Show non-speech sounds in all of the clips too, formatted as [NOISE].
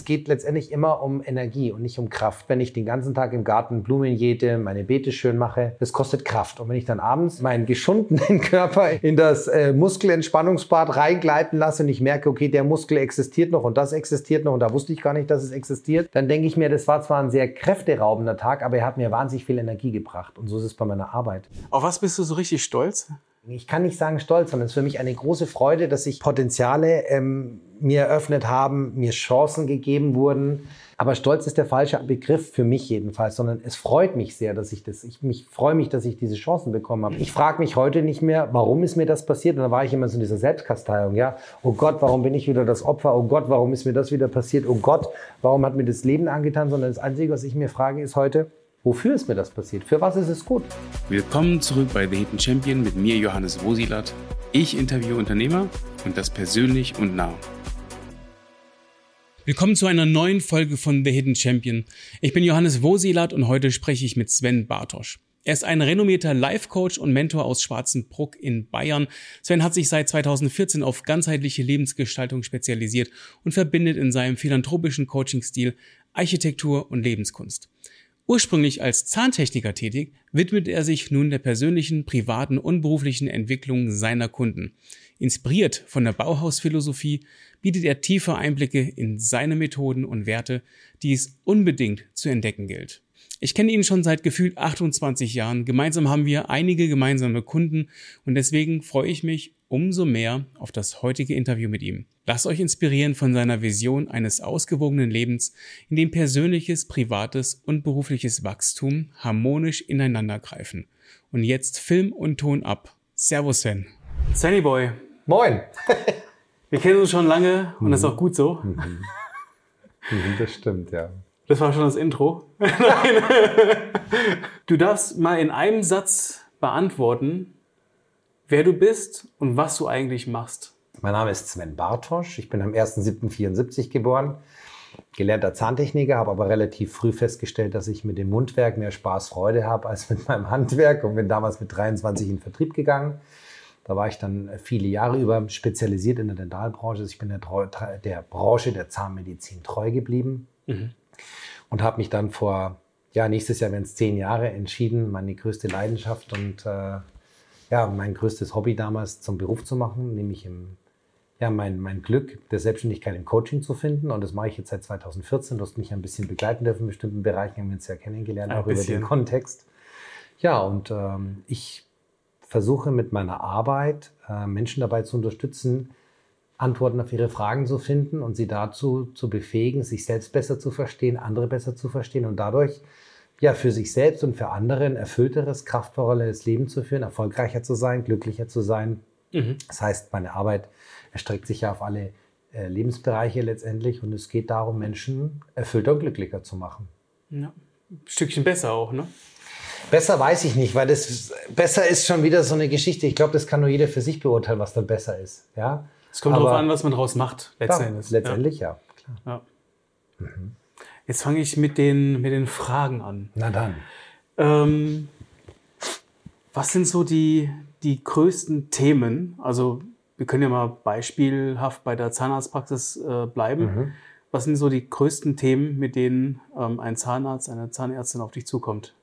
es geht letztendlich immer um Energie und nicht um Kraft. Wenn ich den ganzen Tag im Garten Blumen jäte, meine Beete schön mache, das kostet Kraft. Und wenn ich dann abends meinen geschundenen [LAUGHS] Körper in das äh, Muskelentspannungsbad reingleiten lasse und ich merke, okay, der Muskel existiert noch und das existiert noch und da wusste ich gar nicht, dass es existiert, dann denke ich mir, das war zwar ein sehr kräfteraubender Tag, aber er hat mir wahnsinnig viel Energie gebracht. Und so ist es bei meiner Arbeit. Auf was bist du so richtig stolz? Ich kann nicht sagen stolz, sondern es ist für mich eine große Freude, dass sich Potenziale ähm, mir eröffnet haben, mir Chancen gegeben wurden. Aber Stolz ist der falsche Begriff für mich jedenfalls, sondern es freut mich sehr, dass ich das, ich mich freue mich, dass ich diese Chancen bekommen habe. Ich frage mich heute nicht mehr, warum ist mir das passiert? Und da war ich immer so in dieser Selbstkasteiung, ja. Oh Gott, warum bin ich wieder das Opfer? Oh Gott, warum ist mir das wieder passiert? Oh Gott, warum hat mir das Leben angetan? Sondern das Einzige, was ich mir frage, ist heute, Wofür ist mir das passiert? Für was ist es gut? Willkommen zurück bei The Hidden Champion mit mir, Johannes Wosilat. Ich interviewe Unternehmer und das persönlich und nah. Willkommen zu einer neuen Folge von The Hidden Champion. Ich bin Johannes Wosilat und heute spreche ich mit Sven Bartosch. Er ist ein renommierter Life-Coach und Mentor aus Schwarzenbruck in Bayern. Sven hat sich seit 2014 auf ganzheitliche Lebensgestaltung spezialisiert und verbindet in seinem philanthropischen Coaching-Stil Architektur und Lebenskunst. Ursprünglich als Zahntechniker tätig, widmet er sich nun der persönlichen, privaten und beruflichen Entwicklung seiner Kunden. Inspiriert von der Bauhausphilosophie bietet er tiefe Einblicke in seine Methoden und Werte, die es unbedingt zu entdecken gilt. Ich kenne ihn schon seit gefühlt 28 Jahren. Gemeinsam haben wir einige gemeinsame Kunden und deswegen freue ich mich umso mehr auf das heutige Interview mit ihm. Lasst euch inspirieren von seiner Vision eines ausgewogenen Lebens, in dem persönliches, privates und berufliches Wachstum harmonisch ineinander greifen. Und jetzt Film und Ton ab. Servus Sven. Sunny Boy. Moin. Wir kennen uns schon lange und das ist auch gut so. Mhm. Mhm, das stimmt, ja. Das war schon das Intro. [LAUGHS] du darfst mal in einem Satz beantworten, wer du bist und was du eigentlich machst. Mein Name ist Sven Bartosch. Ich bin am 1.7.74 geboren, gelernter Zahntechniker, habe aber relativ früh festgestellt, dass ich mit dem Mundwerk mehr Spaß, Freude habe als mit meinem Handwerk und bin damals mit 23 in den Vertrieb gegangen. Da war ich dann viele Jahre über spezialisiert in der Dentalbranche. Ich bin der, der Branche der Zahnmedizin treu geblieben mhm. und habe mich dann vor, ja, nächstes Jahr werden es zehn Jahre entschieden, meine größte Leidenschaft und äh, ja, mein größtes Hobby damals zum Beruf zu machen, nämlich im, ja, mein, mein Glück der Selbstständigkeit im Coaching zu finden. Und das mache ich jetzt seit 2014. Du hast mich ein bisschen begleiten dürfen in bestimmten Bereichen, haben wir uns ja kennengelernt, ein auch bisschen. über den Kontext. Ja, und ähm, ich versuche mit meiner Arbeit äh, Menschen dabei zu unterstützen, Antworten auf ihre Fragen zu finden und sie dazu zu befähigen, sich selbst besser zu verstehen, andere besser zu verstehen und dadurch ja, für sich selbst und für andere ein erfüllteres, kraftvolleres Leben zu führen, erfolgreicher zu sein, glücklicher zu sein. Mhm. Das heißt, meine Arbeit erstreckt sich ja auf alle äh, Lebensbereiche letztendlich und es geht darum, Menschen erfüllter und glücklicher zu machen. Ja. Ein Stückchen besser auch, ne? Besser weiß ich nicht, weil das besser ist schon wieder so eine Geschichte. Ich glaube, das kann nur jeder für sich beurteilen, was dann besser ist. Ja? Es kommt darauf an, was man daraus macht, letztendlich. letztendlich ja. ja. Mhm. Jetzt fange ich mit den, mit den Fragen an. Na dann. Ähm, was sind so die, die größten Themen? Also wir können ja mal beispielhaft bei der Zahnarztpraxis äh, bleiben. Mhm. Was sind so die größten Themen, mit denen ähm, ein Zahnarzt, eine Zahnärztin auf dich zukommt?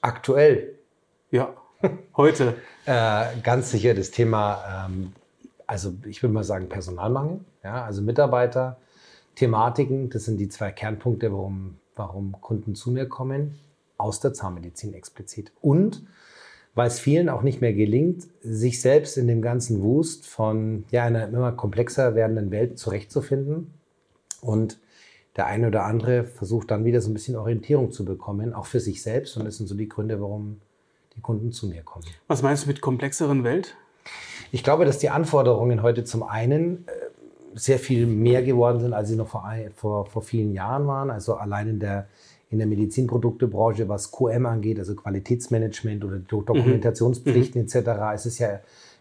Aktuell? Ja, heute. [LAUGHS] äh, ganz sicher das Thema, ähm, also ich würde mal sagen Personalmangel, ja, also Mitarbeiter, Thematiken. Das sind die zwei Kernpunkte, warum, warum Kunden zu mir kommen, aus der Zahnmedizin explizit. Und weil es vielen auch nicht mehr gelingt, sich selbst in dem ganzen Wust von ja, einer immer komplexer werdenden Welt zurechtzufinden. Und der eine oder andere versucht dann wieder so ein bisschen Orientierung zu bekommen, auch für sich selbst. Und das sind so die Gründe, warum die Kunden zu mir kommen. Was meinst du mit komplexeren Welt? Ich glaube, dass die Anforderungen heute zum einen äh, sehr viel mehr geworden sind, als sie noch vor, vor, vor vielen Jahren waren. Also allein in der, in der Medizinproduktebranche, was QM angeht, also Qualitätsmanagement oder Dokumentationspflichten mhm. etc., ist es ja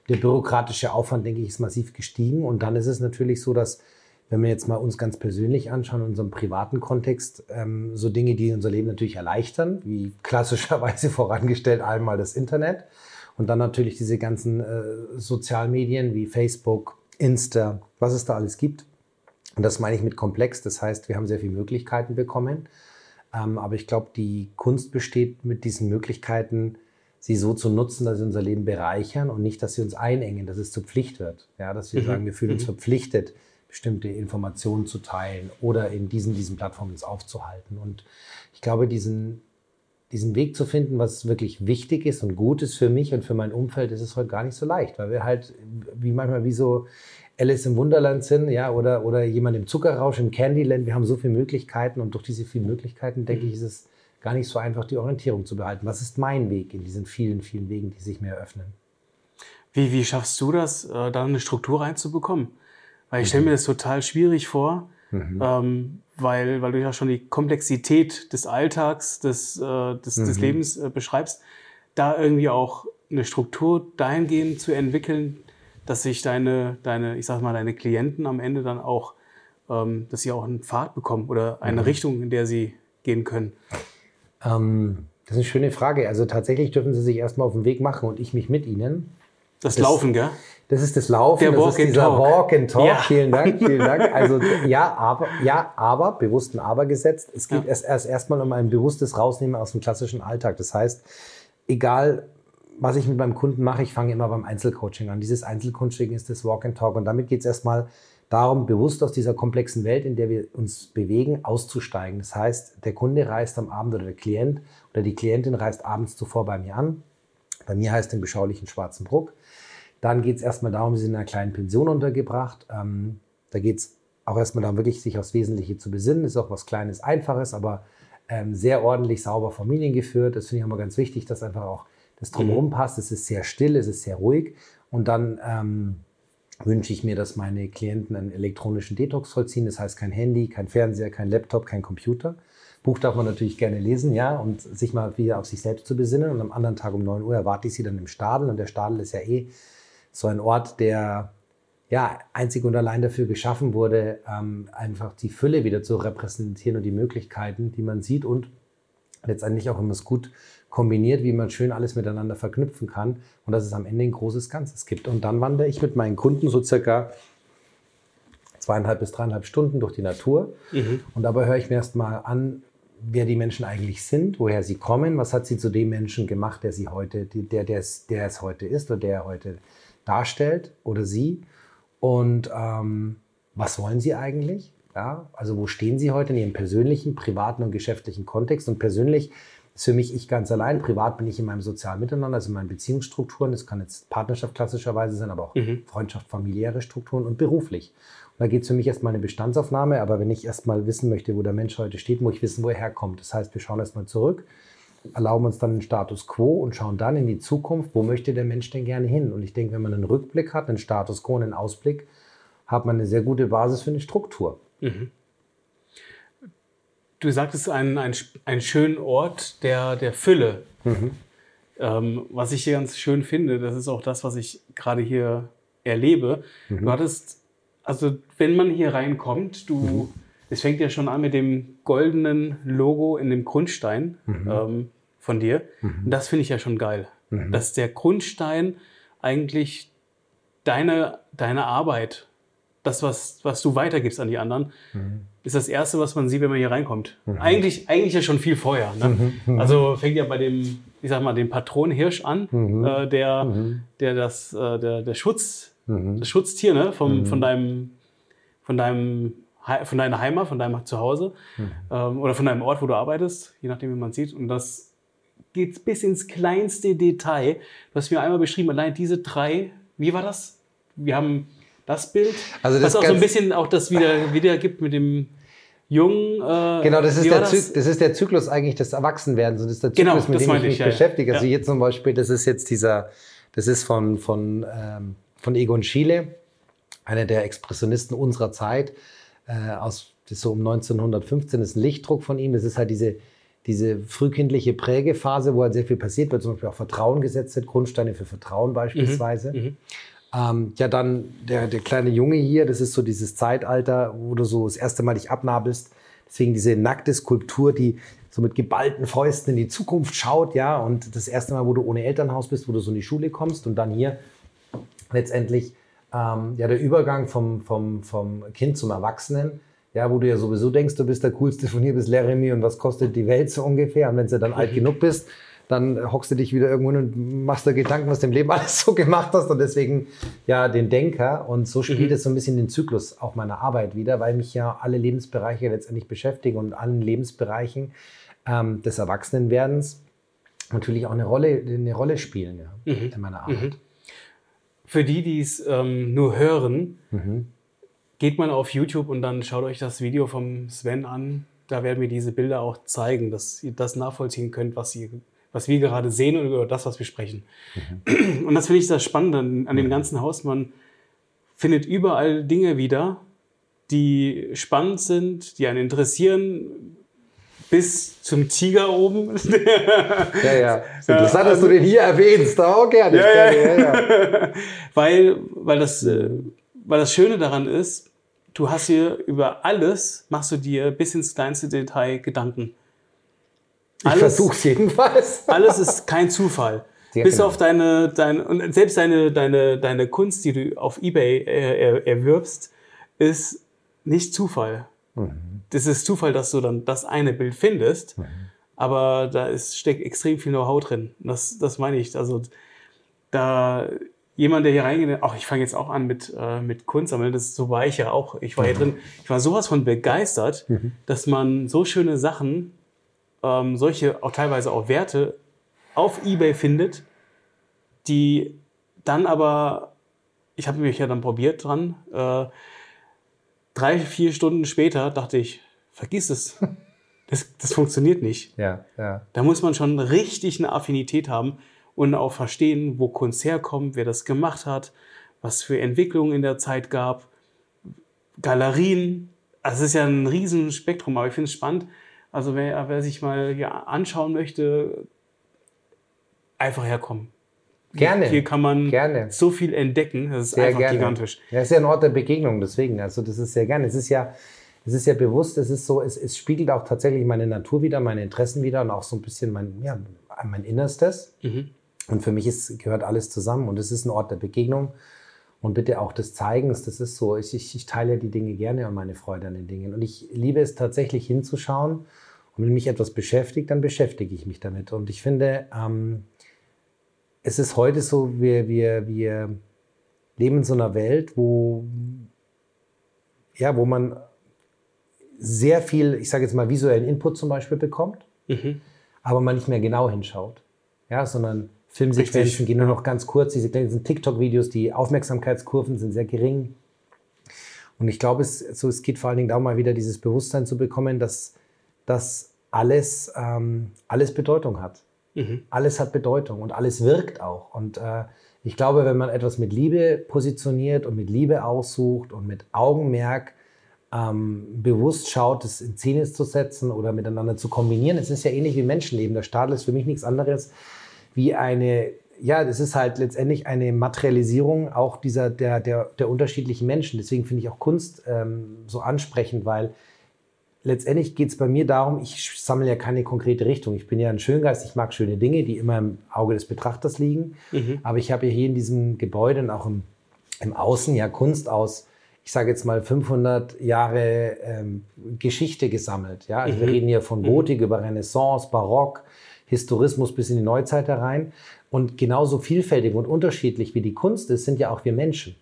der bürokratische Aufwand, denke ich, ist massiv gestiegen. Und dann ist es natürlich so, dass wenn wir jetzt mal uns ganz persönlich anschauen, in unserem privaten Kontext, ähm, so Dinge, die unser Leben natürlich erleichtern, wie klassischerweise [LAUGHS] vorangestellt einmal das Internet und dann natürlich diese ganzen äh, Sozialmedien wie Facebook, Insta, was es da alles gibt, Und das meine ich mit komplex. Das heißt, wir haben sehr viele Möglichkeiten bekommen. Ähm, aber ich glaube, die Kunst besteht mit diesen Möglichkeiten, sie so zu nutzen, dass sie unser Leben bereichern und nicht, dass sie uns einengen, dass es zur Pflicht wird. Ja, dass wir mhm. sagen, wir fühlen uns mhm. verpflichtet, bestimmte Informationen zu teilen oder in diesen, diesen Plattformen es aufzuhalten. Und ich glaube, diesen, diesen Weg zu finden, was wirklich wichtig ist und gut ist für mich und für mein Umfeld, ist es heute gar nicht so leicht, weil wir halt wie manchmal wie so Alice im Wunderland sind, ja, oder, oder jemand im Zuckerrausch, im Candyland. Wir haben so viele Möglichkeiten und durch diese vielen Möglichkeiten, denke ich, ist es gar nicht so einfach, die Orientierung zu behalten. Was ist mein Weg in diesen vielen, vielen Wegen, die sich mir eröffnen? Wie, wie schaffst du das, äh, da eine Struktur reinzubekommen? Weil ich stelle mir das total schwierig vor, mhm. ähm, weil, weil du ja schon die Komplexität des Alltags, des, äh, des, mhm. des Lebens äh, beschreibst, da irgendwie auch eine Struktur dahingehend zu entwickeln, dass sich deine, deine, ich sag mal, deine Klienten am Ende dann auch, ähm, dass sie auch einen Pfad bekommen oder eine mhm. Richtung, in der sie gehen können? Ähm, das ist eine schöne Frage. Also tatsächlich dürfen sie sich erstmal auf den Weg machen und ich mich mit ihnen. Das, das Laufen, gell? Das ist das Laufen, Der das ist dieser Talk. Walk and Talk. Ja. Vielen Dank, vielen Dank. [LAUGHS] Also ja, aber, ja, aber, bewussten Aber gesetzt. Es geht ja. erst, erst erstmal um ein bewusstes Rausnehmen aus dem klassischen Alltag. Das heißt, egal was ich mit meinem Kunden mache, ich fange immer beim Einzelcoaching an. Dieses Einzelcoaching ist das Walk and Talk. Und damit geht es erstmal darum, bewusst aus dieser komplexen Welt, in der wir uns bewegen, auszusteigen. Das heißt, der Kunde reist am Abend oder der Klient oder die Klientin reist abends zuvor bei mir an. Bei mir heißt im beschaulichen Schwarzen Bruck. Dann geht es erstmal darum, sie sind in einer kleinen Pension untergebracht. Ähm, da geht es auch erstmal darum, wirklich sich aufs Wesentliche zu besinnen. Ist auch was Kleines, Einfaches, aber ähm, sehr ordentlich, sauber familiengeführt. Das finde ich immer ganz wichtig, dass einfach auch das drumherum passt. Es ist sehr still, es ist sehr ruhig. Und dann ähm, wünsche ich mir, dass meine Klienten einen elektronischen Detox vollziehen. Das heißt kein Handy, kein Fernseher, kein Laptop, kein Computer. Buch darf man natürlich gerne lesen, ja, und sich mal wieder auf sich selbst zu besinnen. Und am anderen Tag um 9 Uhr erwarte ich sie dann im Stadel. Und der Stadel ist ja eh so ein Ort, der ja einzig und allein dafür geschaffen wurde, ähm, einfach die Fülle wieder zu repräsentieren und die Möglichkeiten, die man sieht und letztendlich auch, man es gut kombiniert, wie man schön alles miteinander verknüpfen kann und dass es am Ende ein großes Ganzes gibt. Und dann wandere ich mit meinen Kunden so circa zweieinhalb bis dreieinhalb Stunden durch die Natur. Mhm. Und dabei höre ich mir erst mal an, wer die Menschen eigentlich sind, woher sie kommen, was hat sie zu dem Menschen gemacht, der sie heute, der, der, es, der es heute ist oder der er heute darstellt oder sie. Und ähm, was wollen sie eigentlich? Ja, also wo stehen sie heute in ihrem persönlichen, privaten und geschäftlichen Kontext? Und persönlich ist für mich ich ganz allein. Privat bin ich in meinem sozialen Miteinander, also in meinen Beziehungsstrukturen. Das kann jetzt Partnerschaft klassischerweise sein, aber auch mhm. Freundschaft, familiäre Strukturen und beruflich. Und da geht es für mich erstmal eine Bestandsaufnahme. Aber wenn ich erstmal wissen möchte, wo der Mensch heute steht, muss ich wissen, wo er herkommt. Das heißt, wir schauen erstmal zurück, erlauben uns dann den Status quo und schauen dann in die Zukunft, wo möchte der Mensch denn gerne hin? Und ich denke, wenn man einen Rückblick hat, einen Status quo und einen Ausblick, hat man eine sehr gute Basis für eine Struktur. Mhm du sagtest einen, einen, einen schönen Ort der, der Fülle. Mhm. Ähm, was ich hier ganz schön finde, das ist auch das, was ich gerade hier erlebe. Mhm. Du hattest, also wenn man hier reinkommt, du, mhm. es fängt ja schon an mit dem goldenen Logo in dem Grundstein mhm. ähm, von dir. Mhm. Und das finde ich ja schon geil. Mhm. Dass der Grundstein eigentlich deine, deine Arbeit das, was, was du weitergibst an die anderen, mhm. ist das Erste, was man sieht, wenn man hier reinkommt. Mhm. Eigentlich, eigentlich ja schon viel vorher. Ne? Mhm. mhm. Also fängt ja bei dem, ich sag mal, dem Patron Hirsch an, äh, der, der das, äh, der, der Schutz, das Schutztier ne? Vom, von deinem, von deinem von deiner Heimat, von deinem Zuhause ähm, oder von deinem Ort, wo du arbeitest, je nachdem, wie man sieht. Und das geht bis ins kleinste Detail. Du hast mir einmal beschrieben, allein diese drei, wie war das? Wir haben das Bild. Also das was auch so ein bisschen auch das wieder wiedergibt mit dem Jungen. Äh, genau, das ist, der das? das? ist der Zyklus eigentlich des Erwachsenwerdens. Und das ist der genau, Zyklus, genau, mit dem ich mich ja, beschäftige. Also ja. hier zum Beispiel, das ist jetzt dieser, das ist von, von, ähm, von Egon Schiele, einer der Expressionisten unserer Zeit, äh, aus das ist so um 1915, das ist ein Lichtdruck von ihm. Das ist halt diese, diese frühkindliche Prägephase, wo halt sehr viel passiert wird, zum Beispiel auch Vertrauen gesetzt wird, Grundsteine für Vertrauen beispielsweise. Mhm, mhm. Ähm, ja, dann der, der kleine Junge hier, das ist so dieses Zeitalter, wo du so das erste Mal dich abnabelst. Deswegen diese nackte Skulptur, die so mit geballten Fäusten in die Zukunft schaut, ja. Und das erste Mal, wo du ohne Elternhaus bist, wo du so in die Schule kommst und dann hier letztendlich ähm, ja, der Übergang vom, vom, vom Kind zum Erwachsenen, ja, wo du ja sowieso denkst, du bist der Coolste von hier bis Laramie und was kostet die Welt so ungefähr. Und wenn du dann alt mhm. genug bist, dann hockst du dich wieder irgendwo und machst dir Gedanken, was du im Leben [LAUGHS] alles so gemacht hast und deswegen ja den Denker und so spielt mhm. es so ein bisschen den Zyklus auch meiner Arbeit wieder, weil mich ja alle Lebensbereiche letztendlich beschäftigen und allen Lebensbereichen ähm, des Erwachsenenwerdens natürlich auch eine Rolle, eine Rolle spielen ja, mhm. in meiner Arbeit. Mhm. Für die, die es ähm, nur hören, mhm. Geht mal auf YouTube und dann schaut euch das Video vom Sven an. Da werden wir diese Bilder auch zeigen, dass ihr das nachvollziehen könnt, was, ihr, was wir gerade sehen und über das, was wir sprechen. Mhm. Und das finde ich das Spannende an, dem ganzen Haus. Man findet überall Dinge wieder, die spannend sind, die einen interessieren, bis zum Tiger oben. ja, ja. [LAUGHS] Interessant, dass du den hier erwähnst. Auch gerne. Ja, gerne. Ja. Ja, ja. [LAUGHS] weil, weil, das, äh, weil das Schöne daran ist, du hast hier über alles, machst du dir bis ins kleinste Detail Gedanken. Alles, ich versuch's jedenfalls. [LAUGHS] alles ist kein Zufall. Sehr bis genau. auf deine, deine, und selbst deine, deine, deine Kunst, die du auf Ebay äh, erwirbst, ist nicht Zufall. Mhm. Das ist Zufall, dass du dann das eine Bild findest, mhm. aber da ist, steckt extrem viel Know-how drin. Das, das meine ich. Also da jemand, der hier reingeht, ach, ich fange jetzt auch an mit, äh, mit Kunst sammeln, das so war ich ja auch. Ich war hier drin, ich war sowas von begeistert, mhm. dass man so schöne Sachen, ähm, solche auch teilweise auch Werte auf Ebay findet, die dann aber, ich habe mich ja dann probiert dran, äh, drei, vier Stunden später dachte ich, vergiss es. [LAUGHS] Das, das funktioniert nicht. Ja, ja. Da muss man schon richtig eine Affinität haben und auch verstehen, wo Kunst herkommt, wer das gemacht hat, was für Entwicklungen in der Zeit gab, Galerien. Also es ist ja ein riesen Spektrum, aber ich finde es spannend. Also wer, wer sich mal hier anschauen möchte, einfach herkommen. Gerne. Hier kann man gerne. so viel entdecken. Das ist sehr einfach gerne. gigantisch. Ja, es ist ja ein Ort der Begegnung, deswegen. Also das ist sehr gerne. Es ist ja, es ist ja bewusst, es ist so, es, es spiegelt auch tatsächlich meine Natur wieder, meine Interessen wieder und auch so ein bisschen mein, ja, mein Innerstes. Mhm. Und für mich ist, gehört alles zusammen und es ist ein Ort der Begegnung und bitte auch des Zeigens. Das ist so, ich, ich, ich teile die Dinge gerne und meine Freude an den Dingen. Und ich liebe es tatsächlich hinzuschauen. Und wenn mich etwas beschäftigt, dann beschäftige ich mich damit. Und ich finde, ähm, es ist heute so, wir, wir, wir leben in so einer Welt, wo, ja, wo man sehr viel, ich sage jetzt mal, visuellen Input zum Beispiel bekommt, mhm. aber man nicht mehr genau hinschaut. Ja, sondern Filmsequenzen gehen nur noch ganz kurz, diese kleinen TikTok-Videos, die Aufmerksamkeitskurven sind sehr gering. Und ich glaube, es, so, es geht vor allen Dingen darum, mal wieder dieses Bewusstsein zu bekommen, dass, dass alles, ähm, alles Bedeutung hat. Mhm. Alles hat Bedeutung und alles wirkt auch. Und äh, ich glaube, wenn man etwas mit Liebe positioniert und mit Liebe aussucht und mit Augenmerk ähm, bewusst schaut, es in Szene zu setzen oder miteinander zu kombinieren, es ist ja ähnlich wie Menschenleben. Der Stadel ist für mich nichts anderes wie eine ja, das ist halt letztendlich eine Materialisierung auch dieser, der, der, der unterschiedlichen Menschen. Deswegen finde ich auch Kunst ähm, so ansprechend, weil letztendlich geht es bei mir darum, ich sammle ja keine konkrete Richtung. Ich bin ja ein Schöngeist, ich mag schöne Dinge, die immer im Auge des Betrachters liegen. Mhm. Aber ich habe ja hier in diesem Gebäude und auch im, im Außen ja Kunst aus, ich sage jetzt mal 500 Jahre ähm, Geschichte gesammelt. Ja? Also mhm. wir reden hier von Gotik mhm. über Renaissance, Barock, Historismus bis in die Neuzeit herein. Und genauso vielfältig und unterschiedlich wie die Kunst ist, sind ja auch wir Menschen.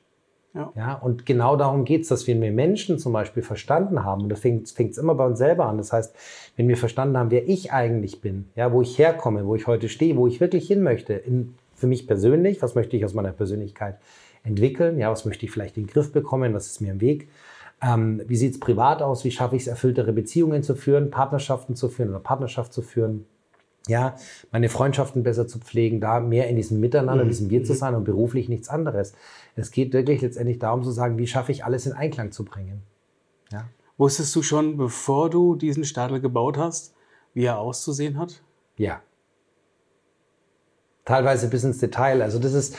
Ja. ja. und genau darum geht es, dass wir Menschen zum Beispiel verstanden haben. Und da fängt es immer bei uns selber an. Das heißt, wenn wir verstanden haben, wer ich eigentlich bin, ja, wo ich herkomme, wo ich heute stehe, wo ich wirklich hin möchte, in, für mich persönlich, was möchte ich aus meiner Persönlichkeit entwickeln, ja, was möchte ich vielleicht in den Griff bekommen, was ist mir im Weg, ähm, wie sieht es privat aus, wie schaffe ich es, erfülltere Beziehungen zu führen, Partnerschaften zu führen oder Partnerschaft zu führen, ja, meine Freundschaften besser zu pflegen, da mehr in diesem Miteinander, in diesem Wir zu mhm. sein und beruflich nichts anderes. Es geht wirklich letztendlich darum zu sagen, wie schaffe ich alles in Einklang zu bringen. Ja. Wusstest du schon, bevor du diesen Stadel gebaut hast, wie er auszusehen hat? Ja. Teilweise bis ins Detail. Also das ist,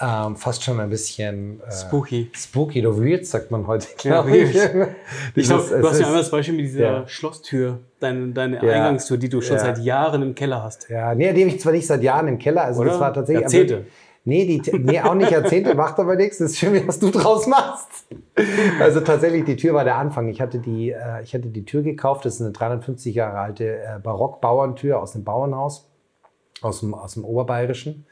ähm, fast schon ein bisschen äh, spooky. Spooky oder weird, sagt man heute, glaube ich. ich glaube, du hast ja einmal das Beispiel mit dieser ja. Schlosstür, deine, deine ja. Eingangstür, die du schon ja. seit Jahren im Keller hast. Ja, nee, die habe ich zwar nicht seit Jahren im Keller, also oder? das war tatsächlich. Jahrzehnte. Nee, die, nee, auch nicht Jahrzehnte, macht aber nichts. Das ist schön, was du draus machst. Also tatsächlich, die Tür war der Anfang. Ich hatte die, äh, ich hatte die Tür gekauft. Das ist eine 350 Jahre alte äh, Barock-Bauerntür aus dem Bauernhaus, aus dem, aus dem Oberbayerischen.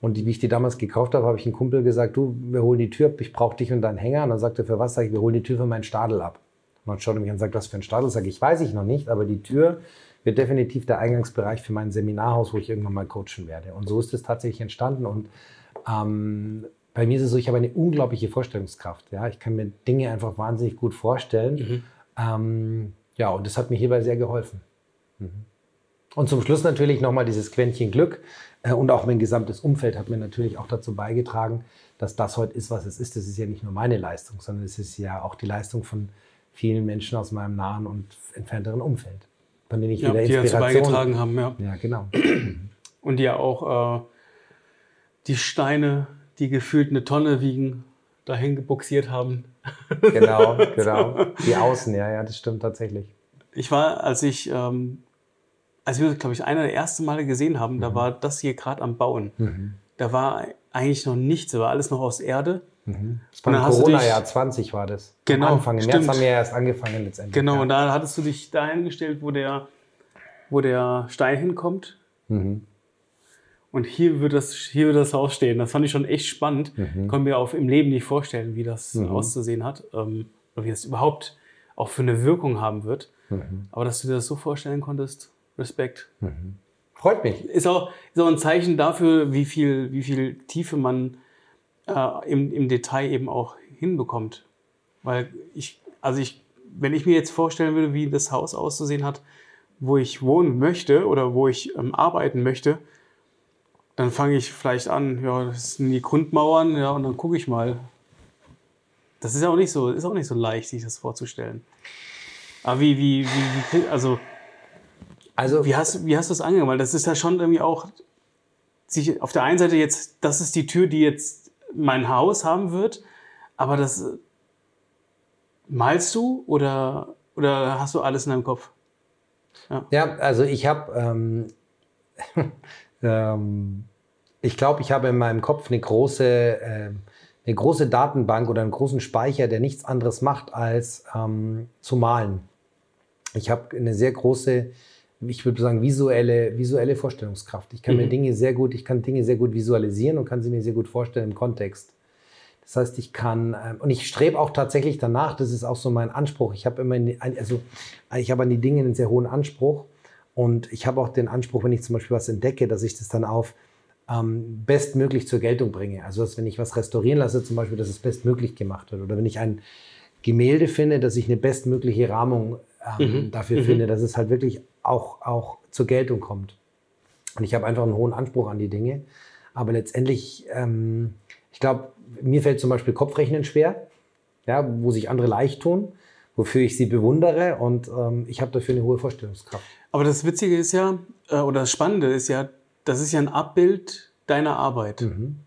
Und die, wie ich die damals gekauft habe, habe ich einem Kumpel gesagt, du, wir holen die Tür ab, ich brauche dich und deinen Hänger. Und dann sagte er, für was? Sag ich, wir holen die Tür für meinen Stadel ab. Und dann schaut er mich an und sagt, was für ein Stadel? Sag ich, weiß ich noch nicht, aber die Tür wird definitiv der Eingangsbereich für mein Seminarhaus, wo ich irgendwann mal coachen werde. Und so ist es tatsächlich entstanden. Und ähm, bei mir ist es so, ich habe eine unglaubliche Vorstellungskraft. Ja? Ich kann mir Dinge einfach wahnsinnig gut vorstellen. Mhm. Ähm, ja, und das hat mir hierbei sehr geholfen. Mhm. Und zum Schluss natürlich nochmal dieses Quäntchen Glück. Äh, und auch mein gesamtes Umfeld hat mir natürlich auch dazu beigetragen, dass das heute ist, was es ist. Das ist ja nicht nur meine Leistung, sondern es ist ja auch die Leistung von vielen Menschen aus meinem nahen und entfernteren Umfeld, von denen ich ja, wieder die Inspiration... Die dazu beigetragen haben, ja. Ja, genau. [CLEARS THROAT] Und die ja auch äh, die Steine, die gefühlt eine Tonne wiegen, dahin gebuxiert haben. Genau, [LAUGHS] genau. Die Außen, ja, ja, das stimmt tatsächlich. Ich war, als ich ähm, als wir, glaube ich, einer der ersten Male gesehen haben, mhm. da war das hier gerade am Bauen. Mhm. Da war eigentlich noch nichts, da war alles noch aus Erde. Mhm. Das war im Corona-Jahr 20 war das. Genau. Am Anfang. Im stimmt. März haben wir erst angefangen letztendlich. Genau, ja. und da hattest du dich dahin gestellt, wo der, wo der Stein hinkommt. Mhm. Und hier wird, das, hier wird das Haus stehen. Das fand ich schon echt spannend. Mhm. Konnte mir auch im Leben nicht vorstellen, wie das mhm. auszusehen hat. Ähm, oder wie das überhaupt auch für eine Wirkung haben wird. Mhm. Aber dass du dir das so vorstellen konntest, Respekt. Mhm. Freut mich. Ist auch, ist auch ein Zeichen dafür, wie viel, wie viel Tiefe man äh, im, im Detail eben auch hinbekommt. Weil ich, also ich, wenn ich mir jetzt vorstellen würde, wie das Haus auszusehen hat, wo ich wohnen möchte oder wo ich ähm, arbeiten möchte, dann fange ich vielleicht an, ja, das sind die Grundmauern, ja, und dann gucke ich mal. Das ist auch nicht so, ist auch nicht so leicht, sich das vorzustellen. Aber wie, wie, wie, wie also also, wie hast, wie hast du es angegangen? Weil das ist ja schon irgendwie auch, sich auf der einen Seite jetzt, das ist die Tür, die jetzt mein Haus haben wird, aber das malst du oder, oder hast du alles in deinem Kopf? Ja, ja also ich habe, ähm, [LAUGHS] ähm, ich glaube, ich habe in meinem Kopf eine große, äh, eine große Datenbank oder einen großen Speicher, der nichts anderes macht, als ähm, zu malen. Ich habe eine sehr große ich würde sagen, visuelle, visuelle Vorstellungskraft. Ich kann mhm. mir Dinge sehr gut, ich kann Dinge sehr gut visualisieren und kann sie mir sehr gut vorstellen im Kontext. Das heißt, ich kann, ähm, und ich strebe auch tatsächlich danach, das ist auch so mein Anspruch. Ich habe immer, also ich habe an die Dinge einen sehr hohen Anspruch und ich habe auch den Anspruch, wenn ich zum Beispiel was entdecke, dass ich das dann auf ähm, bestmöglich zur Geltung bringe. Also, dass wenn ich was restaurieren lasse, zum Beispiel, dass es bestmöglich gemacht wird. Oder wenn ich ein Gemälde finde, dass ich eine bestmögliche Rahmung ähm, mhm. dafür mhm. finde, dass es halt wirklich auch, auch zur Geltung kommt. Und ich habe einfach einen hohen Anspruch an die Dinge. Aber letztendlich, ähm, ich glaube, mir fällt zum Beispiel Kopfrechnen schwer, ja, wo sich andere leicht tun, wofür ich sie bewundere und ähm, ich habe dafür eine hohe Vorstellungskraft. Aber das Witzige ist ja, äh, oder das Spannende ist ja, das ist ja ein Abbild deiner Arbeit. Mhm.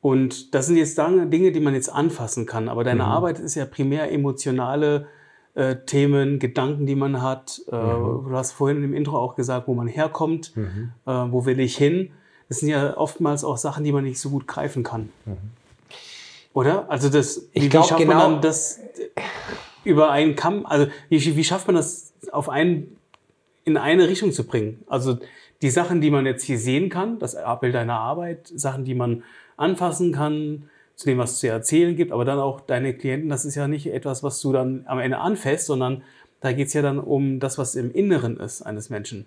Und das sind jetzt Dinge, die man jetzt anfassen kann. Aber deine mhm. Arbeit ist ja primär emotionale äh, Themen, Gedanken, die man hat. Äh, mhm. Du hast vorhin im Intro auch gesagt, wo man herkommt, mhm. äh, wo will ich hin. Das sind ja oftmals auch Sachen, die man nicht so gut greifen kann. Mhm. Oder? Also das, ich wie, glaub, wie schafft genau, man dann das über einen Kamm, also wie, wie schafft man das auf einen, in eine Richtung zu bringen? Also die Sachen, die man jetzt hier sehen kann, das Abbild deiner Arbeit, Sachen, die man anfassen kann, zu dem, was es zu erzählen gibt, aber dann auch deine Klienten, das ist ja nicht etwas, was du dann am Ende anfäst, sondern da geht es ja dann um das, was im Inneren ist eines Menschen.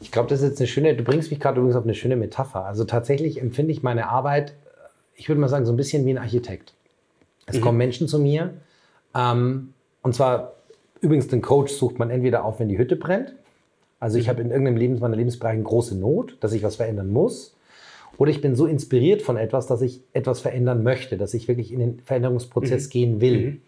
Ich glaube, das ist jetzt eine schöne, du bringst mich gerade übrigens auf eine schöne Metapher. Also tatsächlich empfinde ich meine Arbeit, ich würde mal sagen, so ein bisschen wie ein Architekt. Es mhm. kommen Menschen zu mir, ähm, und zwar übrigens den Coach sucht man entweder auf, wenn die Hütte brennt. Also ich mhm. habe in irgendeinem Lebens, meiner Lebensbereich eine große Not, dass ich was verändern muss. Oder ich bin so inspiriert von etwas, dass ich etwas verändern möchte, dass ich wirklich in den Veränderungsprozess mhm. gehen will. Mhm.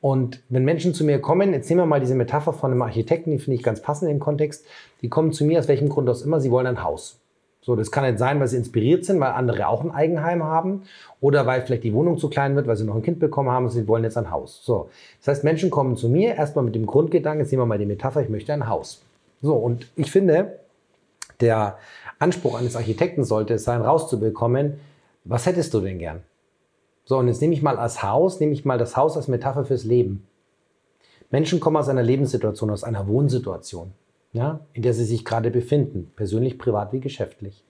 Und wenn Menschen zu mir kommen, jetzt nehmen wir mal diese Metapher von einem Architekten, die finde ich ganz passend im Kontext, die kommen zu mir aus welchem Grund auch immer, sie wollen ein Haus. So, das kann nicht sein, weil sie inspiriert sind, weil andere auch ein Eigenheim haben oder weil vielleicht die Wohnung zu klein wird, weil sie noch ein Kind bekommen haben und sie wollen jetzt ein Haus. So, das heißt, Menschen kommen zu mir erstmal mit dem Grundgedanken, jetzt nehmen wir mal die Metapher, ich möchte ein Haus. So, und ich finde, der Anspruch eines Architekten sollte es sein, rauszubekommen, was hättest du denn gern? So, und jetzt nehme ich mal als Haus, nehme ich mal das Haus als Metapher fürs Leben. Menschen kommen aus einer Lebenssituation, aus einer Wohnsituation, ja, in der sie sich gerade befinden, persönlich, privat wie geschäftlich.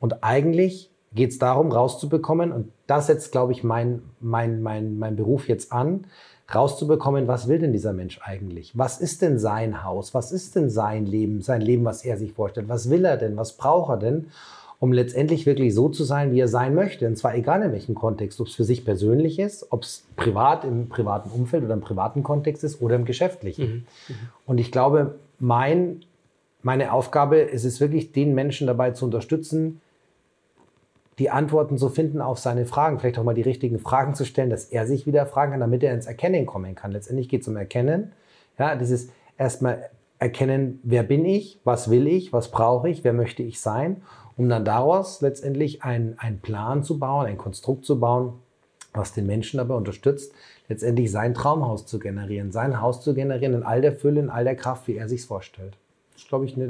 Und eigentlich geht es darum, rauszubekommen, und das setzt, glaube ich, mein, mein, mein, mein Beruf jetzt an, rauszubekommen, was will denn dieser Mensch eigentlich? Was ist denn sein Haus? Was ist denn sein Leben, sein Leben, was er sich vorstellt? Was will er denn? Was braucht er denn? Um letztendlich wirklich so zu sein, wie er sein möchte. Und zwar egal in welchem Kontext, ob es für sich persönlich ist, ob es privat im privaten Umfeld oder im privaten Kontext ist oder im geschäftlichen. Mhm. Mhm. Und ich glaube, mein, meine Aufgabe ist es wirklich, den Menschen dabei zu unterstützen, die Antworten zu finden auf seine Fragen, vielleicht auch mal die richtigen Fragen zu stellen, dass er sich wieder fragen kann, damit er ins Erkennen kommen kann. Letztendlich geht es um Erkennen. Ja, dieses erstmal erkennen, wer bin ich, was will ich, was brauche ich, wer möchte ich sein, um dann daraus letztendlich einen, einen Plan zu bauen, ein Konstrukt zu bauen, was den Menschen dabei unterstützt, letztendlich sein Traumhaus zu generieren, sein Haus zu generieren in all der Fülle, in all der Kraft, wie er sich vorstellt. Das ist, glaube ich, eine,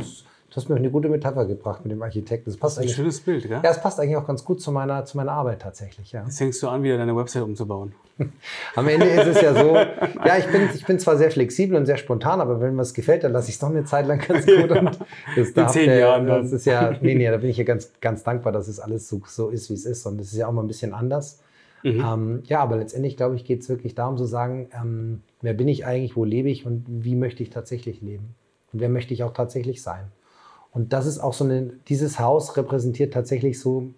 Du hast mir eine gute Metapher gebracht mit dem Architekten. Das passt das ist ein schönes Bild, gell? Ja, es passt eigentlich auch ganz gut zu meiner, zu meiner Arbeit tatsächlich. Ja. Jetzt fängst du an, wieder deine Website umzubauen. [LAUGHS] Am Ende ist es ja so, ja, ich bin, ich bin zwar sehr flexibel und sehr spontan, aber wenn mir was gefällt, dann lasse ich es doch eine Zeit lang ganz gut. Und das In zehn der, Jahren Das ist ja, nee, nee, da bin ich ja ganz, ganz dankbar, dass es alles so, so ist, wie es ist. Und es ist ja auch mal ein bisschen anders. Mhm. Ähm, ja, aber letztendlich, glaube ich, geht es wirklich darum zu sagen, ähm, wer bin ich eigentlich, wo lebe ich und wie möchte ich tatsächlich leben? Und wer möchte ich auch tatsächlich sein? Und das ist auch so eine, dieses Haus repräsentiert tatsächlich so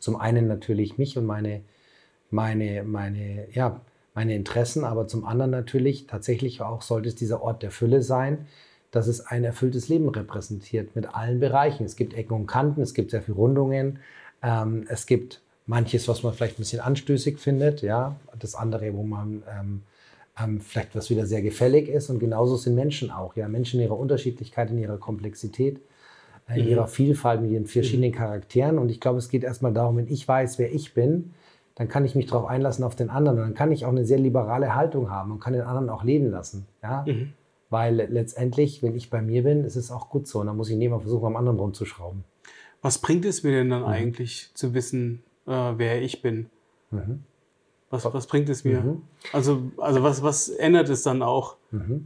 zum einen natürlich mich und meine, meine, meine, ja, meine Interessen, aber zum anderen natürlich tatsächlich auch sollte es dieser Ort der Fülle sein, dass es ein erfülltes Leben repräsentiert mit allen Bereichen. Es gibt Ecken und Kanten, es gibt sehr viele Rundungen, ähm, es gibt manches, was man vielleicht ein bisschen anstößig findet, ja, das andere, wo man ähm, ähm, vielleicht was wieder sehr gefällig ist. Und genauso sind Menschen auch, ja, Menschen in ihrer Unterschiedlichkeit, in ihrer Komplexität in ihrer mhm. Vielfalt, mit ihren verschiedenen mhm. Charakteren. Und ich glaube, es geht erstmal darum, wenn ich weiß, wer ich bin, dann kann ich mich darauf einlassen auf den anderen. Und dann kann ich auch eine sehr liberale Haltung haben und kann den anderen auch leben lassen. Ja? Mhm. Weil letztendlich, wenn ich bei mir bin, ist es auch gut so. Und dann muss ich nicht mal versuchen, am anderen rumzuschrauben. Was bringt es mir denn dann mhm. eigentlich zu wissen, äh, wer ich bin? Mhm. Was, was bringt es mir? Mhm. Also, also was, was ändert es dann auch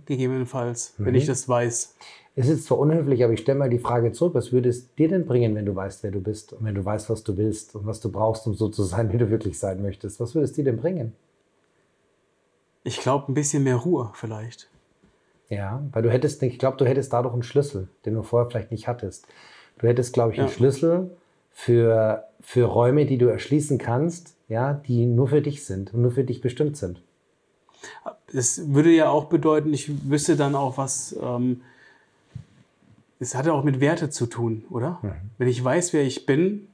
gegebenenfalls, wenn ich das weiß? Es ist zwar unhöflich, aber ich stelle mal die Frage zurück, was würde es dir denn bringen, wenn du weißt, wer du bist und wenn du weißt, was du willst und was du brauchst, um so zu sein, [LAUGHS] wie du wirklich sein möchtest? Was würde es dir denn bringen? Ich glaube, ein bisschen mehr Ruhe vielleicht. Ja, weil du hättest, ich glaube, du hättest dadurch einen Schlüssel, den du vorher vielleicht nicht hattest. Du hättest, glaube ich, einen ja. Schlüssel für, für Räume, die du erschließen kannst, ja, die nur für dich sind und nur für dich bestimmt sind. Das würde ja auch bedeuten, ich wüsste dann auch, was ähm, es hat ja auch mit Werte zu tun, oder? Mhm. Wenn ich weiß, wer ich bin,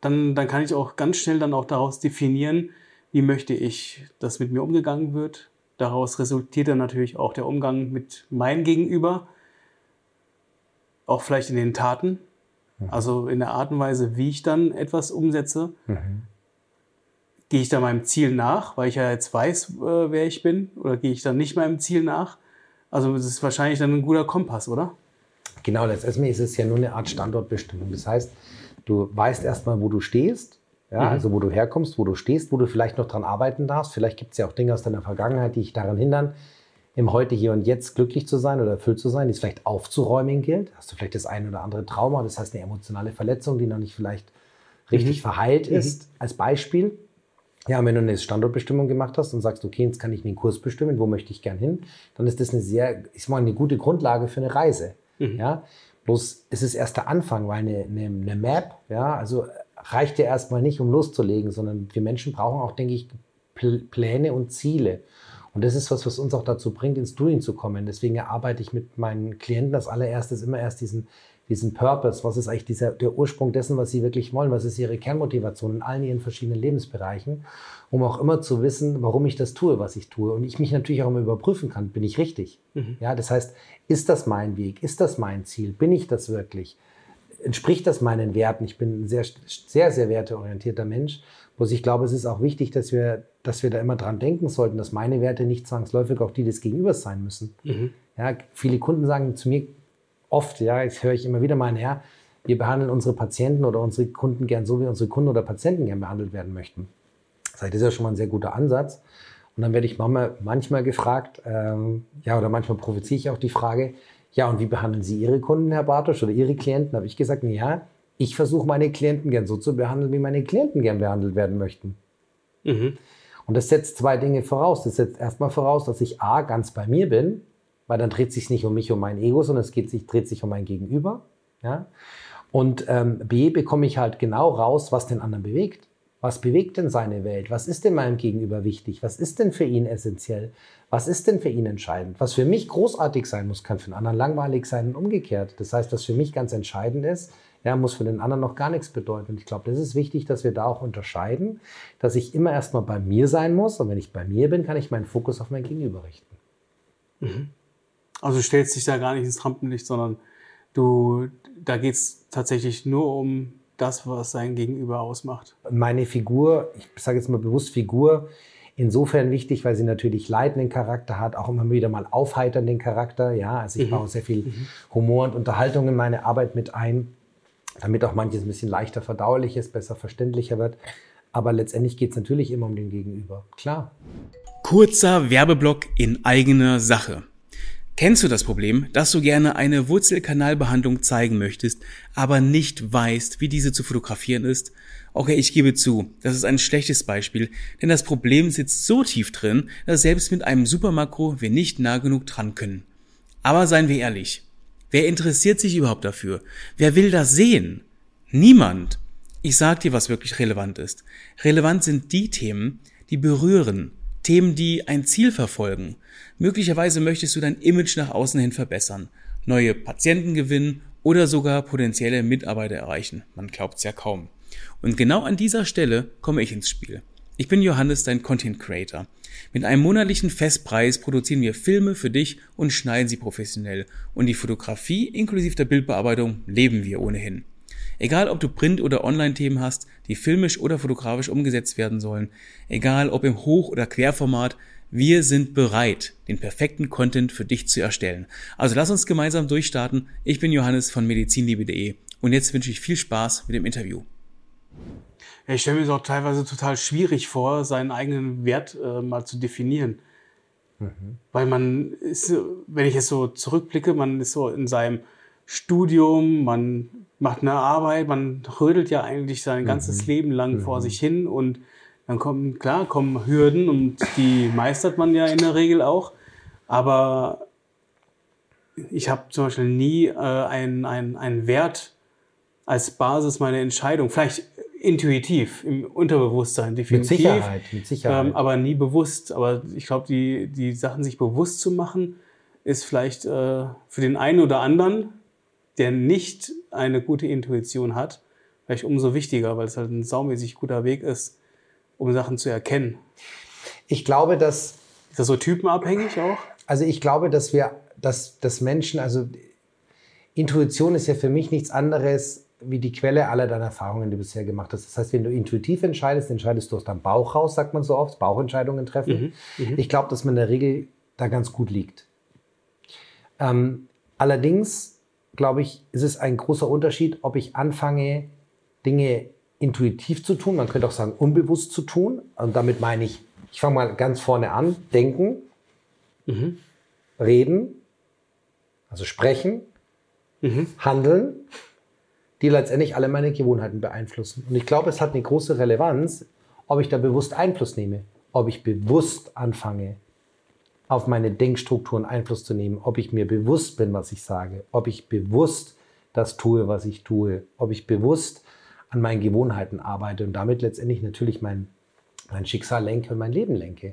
dann, dann kann ich auch ganz schnell dann auch daraus definieren, wie möchte ich, dass mit mir umgegangen wird. Daraus resultiert dann natürlich auch der Umgang mit meinem Gegenüber, auch vielleicht in den Taten, mhm. also in der Art und Weise, wie ich dann etwas umsetze. Mhm. Gehe ich da meinem Ziel nach, weil ich ja jetzt weiß, äh, wer ich bin, oder gehe ich dann nicht meinem Ziel nach? Also es ist wahrscheinlich dann ein guter Kompass, oder? Genau, letztendlich ist es ja nur eine Art Standortbestimmung. Das heißt, du weißt erstmal, wo du stehst, ja, mhm. also wo du herkommst, wo du stehst, wo du vielleicht noch dran arbeiten darfst. Vielleicht gibt es ja auch Dinge aus deiner Vergangenheit, die dich daran hindern, im Heute, Hier und Jetzt glücklich zu sein oder erfüllt zu sein, die es vielleicht aufzuräumen gilt. Hast du vielleicht das eine oder andere Trauma, das heißt eine emotionale Verletzung, die noch nicht vielleicht richtig mhm. verheilt mhm. ist, mhm. als Beispiel. Ja, wenn du eine Standortbestimmung gemacht hast und sagst, okay, jetzt kann ich einen Kurs bestimmen, wo möchte ich gern hin, dann ist das eine sehr, ich meine, eine gute Grundlage für eine Reise. Mhm. Ja? Bloß es ist erst der Anfang, weil eine, eine, eine Map, ja, also reicht ja erstmal nicht, um loszulegen, sondern wir Menschen brauchen auch, denke ich, Pläne und Ziele. Und das ist was, was uns auch dazu bringt, ins Doing zu kommen. Deswegen arbeite ich mit meinen Klienten als allererstes immer erst diesen, diesen Purpose. Was ist eigentlich dieser, der Ursprung dessen, was sie wirklich wollen? Was ist ihre Kernmotivation in allen ihren verschiedenen Lebensbereichen? Um auch immer zu wissen, warum ich das tue, was ich tue. Und ich mich natürlich auch immer überprüfen kann, bin ich richtig? Mhm. Ja, das heißt, ist das mein Weg? Ist das mein Ziel? Bin ich das wirklich? Entspricht das meinen Werten? Ich bin ein sehr, sehr, sehr werteorientierter Mensch. Bloß ich glaube, es ist auch wichtig, dass wir, dass wir da immer dran denken sollten, dass meine Werte nicht zwangsläufig auch die des Gegenübers sein müssen. Mhm. Ja, viele Kunden sagen zu mir oft, ja, jetzt höre ich immer wieder mal, ja, wir behandeln unsere Patienten oder unsere Kunden gern so, wie unsere Kunden oder Patienten gern behandelt werden möchten. Das ist ja schon mal ein sehr guter Ansatz. Und dann werde ich manchmal, manchmal gefragt, ähm, ja, oder manchmal provoziere ich auch die Frage, ja, und wie behandeln Sie Ihre Kunden, Herr Bartosch, oder Ihre Klienten? Da habe ich gesagt, ja, ich versuche meine Klienten gern so zu behandeln, wie meine Klienten gern behandelt werden möchten. Mhm. Und das setzt zwei Dinge voraus. Das setzt erstmal voraus, dass ich A, ganz bei mir bin, weil dann dreht sich nicht um mich, um mein Ego, sondern es geht sich, dreht sich um mein Gegenüber. Ja? Und ähm, B, bekomme ich halt genau raus, was den anderen bewegt. Was bewegt denn seine Welt? Was ist denn meinem Gegenüber wichtig? Was ist denn für ihn essentiell? Was ist denn für ihn entscheidend? Was für mich großartig sein muss, kann für den anderen langweilig sein und umgekehrt. Das heißt, was für mich ganz entscheidend ist, ja, muss für den anderen noch gar nichts bedeuten. Und ich glaube, das ist wichtig, dass wir da auch unterscheiden, dass ich immer erstmal bei mir sein muss. Und wenn ich bei mir bin, kann ich meinen Fokus auf mein Gegenüber richten. Mhm. Also du stellst dich da gar nicht ins Rampenlicht, sondern du, da geht es tatsächlich nur um das, was sein Gegenüber ausmacht. Meine Figur, ich sage jetzt mal bewusst Figur, insofern wichtig, weil sie natürlich leitenden Charakter hat, auch immer wieder mal aufheiternden Charakter. Ja, also ich mhm. baue sehr viel mhm. Humor und Unterhaltung in meine Arbeit mit ein damit auch manches ein bisschen leichter verdaulich ist, besser verständlicher wird. Aber letztendlich geht es natürlich immer um den Gegenüber. Klar. Kurzer Werbeblock in eigener Sache. Kennst du das Problem, dass du gerne eine Wurzelkanalbehandlung zeigen möchtest, aber nicht weißt, wie diese zu fotografieren ist? Okay, ich gebe zu, das ist ein schlechtes Beispiel, denn das Problem sitzt so tief drin, dass selbst mit einem Supermakro wir nicht nah genug dran können. Aber seien wir ehrlich, Wer interessiert sich überhaupt dafür? Wer will das sehen? Niemand. Ich sag dir, was wirklich relevant ist. Relevant sind die Themen, die berühren, Themen, die ein Ziel verfolgen. Möglicherweise möchtest du dein Image nach außen hin verbessern, neue Patienten gewinnen oder sogar potenzielle Mitarbeiter erreichen. Man glaubt's ja kaum. Und genau an dieser Stelle komme ich ins Spiel. Ich bin Johannes, dein Content Creator. Mit einem monatlichen Festpreis produzieren wir Filme für dich und schneiden sie professionell. Und die Fotografie inklusive der Bildbearbeitung leben wir ohnehin. Egal ob du Print- oder Online-Themen hast, die filmisch oder fotografisch umgesetzt werden sollen, egal ob im Hoch- oder Querformat, wir sind bereit, den perfekten Content für dich zu erstellen. Also lass uns gemeinsam durchstarten. Ich bin Johannes von medizinliebe.de und jetzt wünsche ich viel Spaß mit dem Interview. Ja, ich stelle mir es auch teilweise total schwierig vor, seinen eigenen Wert äh, mal zu definieren. Mhm. Weil man ist, wenn ich jetzt so zurückblicke, man ist so in seinem Studium, man macht eine Arbeit, man rödelt ja eigentlich sein ganzes mhm. Leben lang mhm. vor sich hin und dann kommen, klar, kommen Hürden und die meistert man ja in der Regel auch. Aber ich habe zum Beispiel nie äh, einen, einen, einen Wert als Basis meiner Entscheidung. Vielleicht intuitiv, im Unterbewusstsein definitiv. Mit Sicherheit, mit Sicherheit. Ähm, aber nie bewusst. Aber ich glaube, die, die Sachen sich bewusst zu machen, ist vielleicht äh, für den einen oder anderen, der nicht eine gute Intuition hat, vielleicht umso wichtiger, weil es halt ein saumäßig guter Weg ist, um Sachen zu erkennen. Ich glaube, dass. Ist das so typenabhängig auch? Also ich glaube, dass wir, dass, dass Menschen, also Intuition ist ja für mich nichts anderes wie die Quelle aller deiner Erfahrungen, die du bisher gemacht hast. Das heißt, wenn du intuitiv entscheidest, entscheidest du aus deinem Bauch raus, sagt man so oft, Bauchentscheidungen treffen. Mhm, mhm. ich glaube, dass man in der Regel da ganz gut liegt. Ähm, allerdings, glaube ich, ist es ein großer Unterschied, ob ich anfange, Dinge intuitiv zu tun, man könnte auch sagen, unbewusst zu tun. Und damit meine ich, ich fange mal ganz vorne an, denken, mhm. reden, also sprechen, mhm. handeln die letztendlich alle meine Gewohnheiten beeinflussen. Und ich glaube, es hat eine große Relevanz, ob ich da bewusst Einfluss nehme, ob ich bewusst anfange, auf meine Denkstrukturen Einfluss zu nehmen, ob ich mir bewusst bin, was ich sage, ob ich bewusst das tue, was ich tue, ob ich bewusst an meinen Gewohnheiten arbeite und damit letztendlich natürlich mein, mein Schicksal lenke und mein Leben lenke.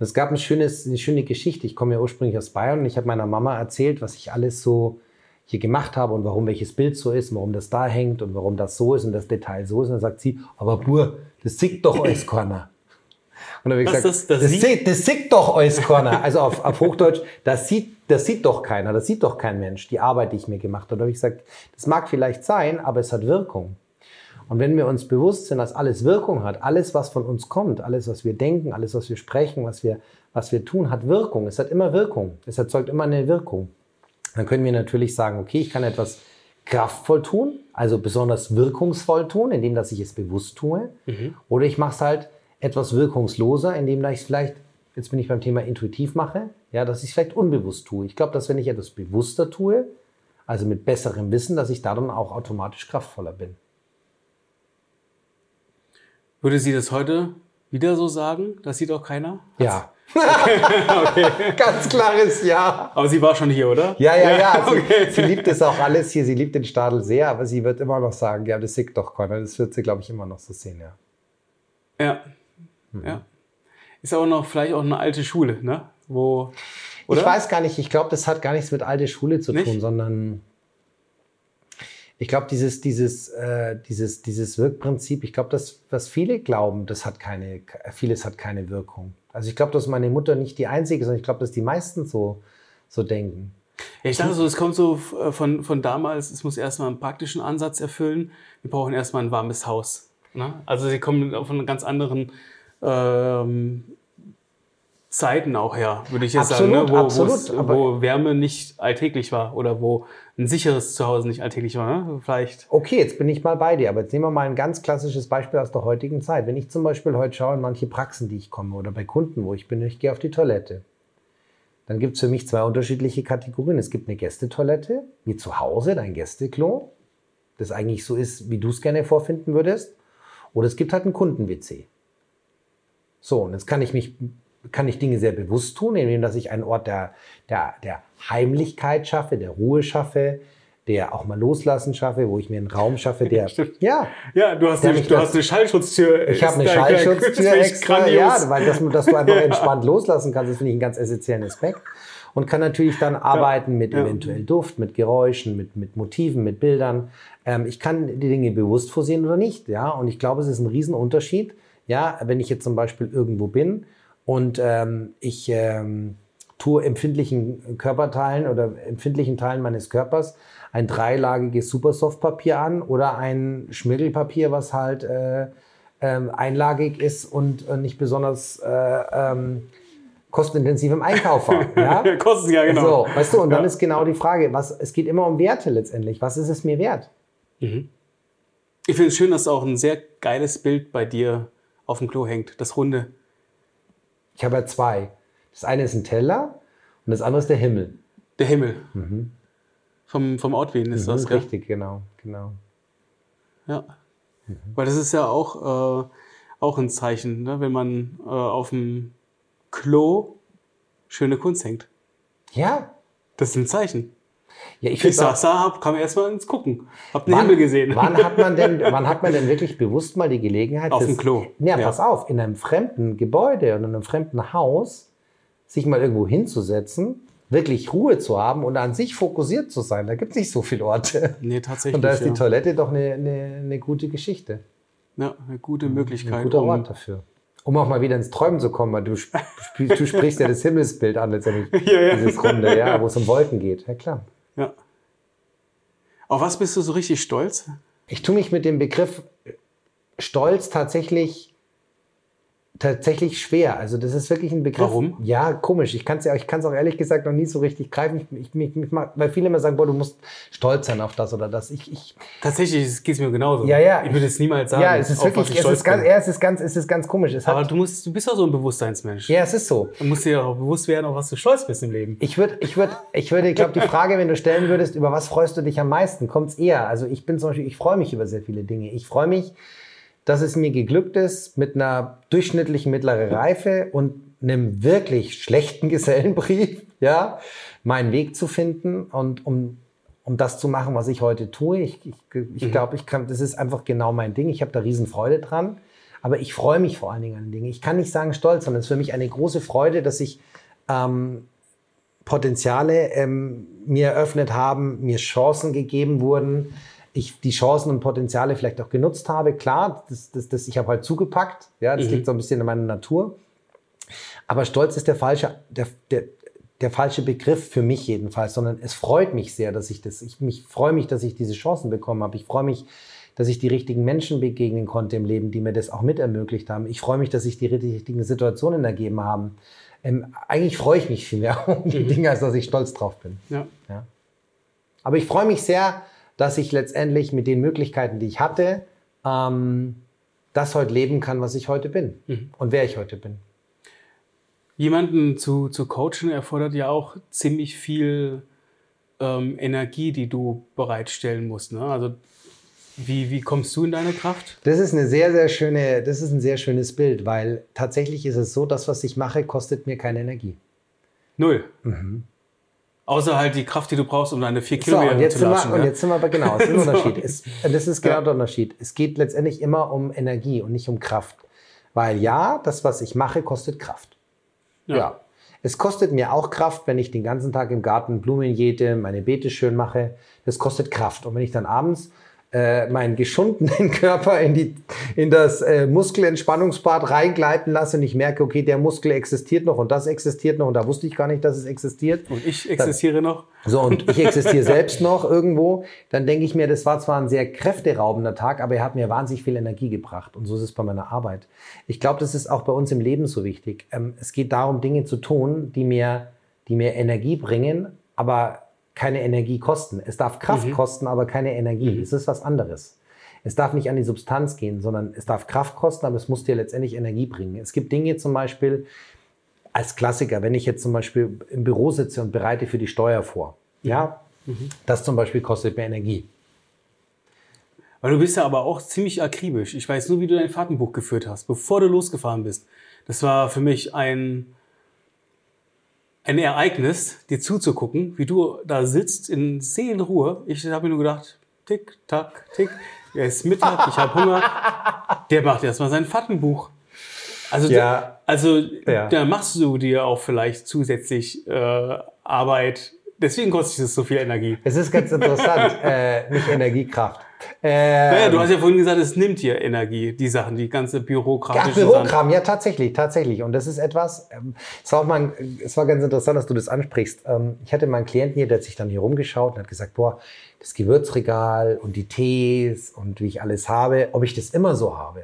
Und es gab ein schönes, eine schöne Geschichte. Ich komme ja ursprünglich aus Bayern und ich habe meiner Mama erzählt, was ich alles so hier gemacht habe und warum welches Bild so ist, warum das da hängt und warum das so ist und das Detail so ist. Und dann sagt sie, aber Bur, das sieht doch [CLEARS THROAT] alles keiner. Und habe ich gesagt, das, das, das, sieht, das sieht doch alles keiner. Also auf, auf Hochdeutsch, das sieht, das sieht doch keiner, das sieht doch kein Mensch, die Arbeit, die ich mir gemacht habe. Und da habe ich gesagt, das mag vielleicht sein, aber es hat Wirkung. Und wenn wir uns bewusst sind, dass alles Wirkung hat, alles, was von uns kommt, alles, was wir denken, alles, was wir sprechen, was wir, was wir tun, hat Wirkung. Es hat immer Wirkung. Es erzeugt immer eine Wirkung dann können wir natürlich sagen, okay, ich kann etwas kraftvoll tun, also besonders wirkungsvoll tun, indem dass ich es bewusst tue. Mhm. Oder ich mache es halt etwas wirkungsloser, indem ich es vielleicht, jetzt bin ich beim Thema intuitiv mache, ja, dass ich es vielleicht unbewusst tue. Ich glaube, dass wenn ich etwas bewusster tue, also mit besserem Wissen, dass ich da dann auch automatisch kraftvoller bin. Würde sie das heute wieder so sagen? Das sieht auch keiner? Ja. [LAUGHS] okay. [LAUGHS] Ganz klares Ja. Aber sie war schon hier, oder? Ja, ja, ja. Sie, [LAUGHS] okay. sie, liebt es auch alles hier. Sie liebt den Stadel sehr, aber sie wird immer noch sagen, ja, das sieht doch keiner. Das wird sie, glaube ich, immer noch so sehen, ja. Ja. Mhm. ja. Ist auch noch vielleicht auch eine alte Schule, ne? Wo, oder? Ich weiß gar nicht. Ich glaube, das hat gar nichts mit alte Schule zu nicht? tun, sondern ich glaube, dieses, dieses, äh, dieses, dieses Wirkprinzip, ich glaube, das, was viele glauben, das hat keine, vieles hat keine Wirkung. Also ich glaube, dass meine Mutter nicht die einzige, sondern ich glaube, dass die meisten so, so denken. Ja, ich dachte so, es kommt so äh, von, von damals, es muss erstmal einen praktischen Ansatz erfüllen. Wir brauchen erstmal ein warmes Haus. Ne? Also sie kommen von ganz anderen ähm, Zeiten auch her, würde ich jetzt absolut, sagen, ne? wo, absolut, wo Wärme nicht alltäglich war oder wo ein sicheres Zuhause nicht alltäglich war. Ne? Vielleicht. Okay, jetzt bin ich mal bei dir, aber jetzt nehmen wir mal ein ganz klassisches Beispiel aus der heutigen Zeit. Wenn ich zum Beispiel heute schaue in manche Praxen, die ich komme oder bei Kunden, wo ich bin, ich gehe auf die Toilette, dann gibt es für mich zwei unterschiedliche Kategorien. Es gibt eine Gästetoilette, wie zu Hause, dein Gästeklo, das eigentlich so ist, wie du es gerne vorfinden würdest. Oder es gibt halt ein Kunden-WC. So, und jetzt kann ich mich kann ich Dinge sehr bewusst tun, indem dass ich einen Ort der, der, der Heimlichkeit schaffe, der Ruhe schaffe, der auch mal loslassen schaffe, wo ich mir einen Raum schaffe, der [LAUGHS] ja ja du hast, eine, du hast eine Schallschutztür ich habe eine Schallschutztür extra ja [LAUGHS] weil das, dass du einfach [LAUGHS] ja. entspannt loslassen kannst das finde ich einen ganz essentiellen Aspekt und kann natürlich dann arbeiten ja. mit ja. eventuell Duft mit Geräuschen mit mit Motiven mit Bildern ähm, ich kann die Dinge bewusst vorsehen oder nicht ja und ich glaube es ist ein Riesenunterschied ja wenn ich jetzt zum Beispiel irgendwo bin und ähm, ich ähm, tue empfindlichen Körperteilen oder empfindlichen Teilen meines Körpers ein dreilagiges Supersoftpapier an oder ein Schmirgelpapier, was halt äh, ähm, einlagig ist und äh, nicht besonders äh, ähm, kostenintensiv im Einkauf war. [LAUGHS] Ja? Kosten, ja, genau. So, weißt du, und dann ist genau die Frage, was, es geht immer um Werte letztendlich. Was ist es mir wert? Mhm. Ich finde es schön, dass auch ein sehr geiles Bild bei dir auf dem Klo hängt, das Runde. Ich habe ja zwei. Das eine ist ein Teller und das andere ist der Himmel. Der Himmel. Mhm. Vom, vom Outwien ist mhm, das, gell? Richtig, genau, genau. Ja. Mhm. Weil das ist ja auch, äh, auch ein Zeichen, ne? wenn man äh, auf dem Klo schöne Kunst hängt. Ja. Das ist ein Zeichen. Ja, ich, ich saß da, hab, kam erst mal ins Gucken. Hab den wann, Himmel gesehen. Wann hat, man denn, [LAUGHS] wann hat man denn wirklich bewusst mal die Gelegenheit? Auf dem Klo. Ja, ja, pass auf, in einem fremden Gebäude und in einem fremden Haus sich mal irgendwo hinzusetzen, wirklich Ruhe zu haben und an sich fokussiert zu sein. Da gibt es nicht so viele Orte. Nee, tatsächlich. Und da ist ja. die Toilette doch eine, eine, eine, gute Geschichte. Ja, eine gute Möglichkeit. Ein guter Ort dafür. Um auch mal wieder ins Träumen zu kommen, weil du, du sprichst ja das Himmelsbild an letztendlich. [LAUGHS] ja, ja. Dieses Runde, ja, wo es um Wolken geht. Ja, klar. Ja. Auf was bist du so richtig stolz? Ich tue mich mit dem Begriff Stolz tatsächlich tatsächlich schwer. Also das ist wirklich ein Begriff. Warum? Ja, komisch. Ich kann es ja, ich kann es auch ehrlich gesagt noch nie so richtig greifen. Ich, ich, mich, mich, weil viele immer sagen, boah, du musst stolz sein auf das oder das. Ich, ich Tatsächlich geht es mir genauso. Ja, ja. Ich würde es niemals sagen. Ja, es ist wirklich, es ist, ganz, ja, es ist ganz, es ist ganz komisch. Es Aber du musst, du bist doch so ein Bewusstseinsmensch. Ja, es ist so. Du musst dir auch bewusst werden, auf was du stolz bist im Leben. Ich würde, ich würde, ich würde, ich glaube, die Frage, wenn du stellen würdest, über was freust du dich am meisten, kommt es eher. Also ich bin zum Beispiel, ich freue mich über sehr viele Dinge. Ich freue mich, dass es mir geglückt ist, mit einer durchschnittlichen mittleren Reife und einem wirklich schlechten [LAUGHS] Gesellenbrief, ja, meinen Weg zu finden und um, um das zu machen, was ich heute tue. Ich, ich, ich mhm. glaube, ich kann, das ist einfach genau mein Ding. Ich habe da riesen Freude dran. Aber ich freue mich vor allen Dingen an Dinge. Ich kann nicht sagen stolz, sondern es ist für mich eine große Freude, dass ich ähm, Potenziale ähm, mir eröffnet haben, mir Chancen gegeben wurden, ich die Chancen und Potenziale vielleicht auch genutzt habe. Klar, das, das, das, ich habe halt zugepackt. Ja, das mhm. liegt so ein bisschen in meiner Natur. Aber Stolz ist der falsche, der, der, der falsche Begriff für mich jedenfalls, sondern es freut mich sehr, dass ich das, ich mich freue mich, dass ich diese Chancen bekommen habe. Ich freue mich, dass ich die richtigen Menschen begegnen konnte im Leben, die mir das auch mit ermöglicht haben. Ich freue mich, dass sich die richtigen Situationen ergeben haben. Ähm, eigentlich freue ich mich viel mehr [LAUGHS] um die mhm. Dinge, als dass ich stolz drauf bin. Ja. ja. Aber ich freue mich sehr, dass ich letztendlich mit den Möglichkeiten, die ich hatte, ähm, das heute leben kann, was ich heute bin mhm. und wer ich heute bin. Jemanden zu, zu coachen erfordert ja auch ziemlich viel ähm, Energie, die du bereitstellen musst. Ne? Also wie, wie kommst du in deine Kraft? Das ist eine sehr, sehr schöne, das ist ein sehr schönes Bild, weil tatsächlich ist es so, das, was ich mache, kostet mir keine Energie. Null. Mhm. Außer halt die Kraft, die du brauchst, um deine vier Kilometer so, und jetzt zu laufen. Wir? Und jetzt sind wir aber genau, das ist ein [LAUGHS] Unterschied. Es, das ist genau ja. der Unterschied. Es geht letztendlich immer um Energie und nicht um Kraft. Weil ja, das, was ich mache, kostet Kraft. Ja. ja. Es kostet mir auch Kraft, wenn ich den ganzen Tag im Garten Blumen jäte, meine Beete schön mache. Das kostet Kraft. Und wenn ich dann abends äh, meinen geschundenen [LAUGHS] Körper in, die, in das äh, Muskelentspannungsbad reingleiten lasse und ich merke, okay, der Muskel existiert noch und das existiert noch und da wusste ich gar nicht, dass es existiert. Und ich existiere dann, noch. So, und ich existiere [LAUGHS] selbst noch irgendwo. Dann denke ich mir, das war zwar ein sehr kräfteraubender Tag, aber er hat mir wahnsinnig viel Energie gebracht. Und so ist es bei meiner Arbeit. Ich glaube, das ist auch bei uns im Leben so wichtig. Ähm, es geht darum, Dinge zu tun, die mir, die mir Energie bringen, aber keine Energie kosten. Es darf Kraft mhm. kosten, aber keine Energie. Mhm. Es ist was anderes. Es darf nicht an die Substanz gehen, sondern es darf Kraft kosten, aber es muss dir letztendlich Energie bringen. Es gibt Dinge zum Beispiel, als Klassiker, wenn ich jetzt zum Beispiel im Büro sitze und bereite für die Steuer vor, ja, mhm. das zum Beispiel kostet mir Energie. Weil du bist ja aber auch ziemlich akribisch. Ich weiß nur, wie du dein Fahrtenbuch geführt hast, bevor du losgefahren bist. Das war für mich ein, ein Ereignis, dir zuzugucken, wie du da sitzt in Seelenruhe. Ich habe mir nur gedacht, tick, tack, tick. Es ist Mittag, [LAUGHS] ich habe Hunger. Der macht erstmal sein Fattenbuch. Also, ja. also ja. da machst du dir auch vielleicht zusätzlich äh, Arbeit. Deswegen kostet es so viel Energie. Es ist ganz interessant, [LAUGHS] äh, nicht Energiekraft. Ähm, naja, du hast ja vorhin gesagt, es nimmt dir Energie, die Sachen, die ganze bürokratische Ja, Bürokram, ja, tatsächlich, tatsächlich. Und das ist etwas, ähm, es, war auch mal, es war ganz interessant, dass du das ansprichst. Ähm, ich hatte mal einen Klienten hier, der hat sich dann hier rumgeschaut und hat gesagt, boah, das Gewürzregal und die Tees und wie ich alles habe, ob ich das immer so habe.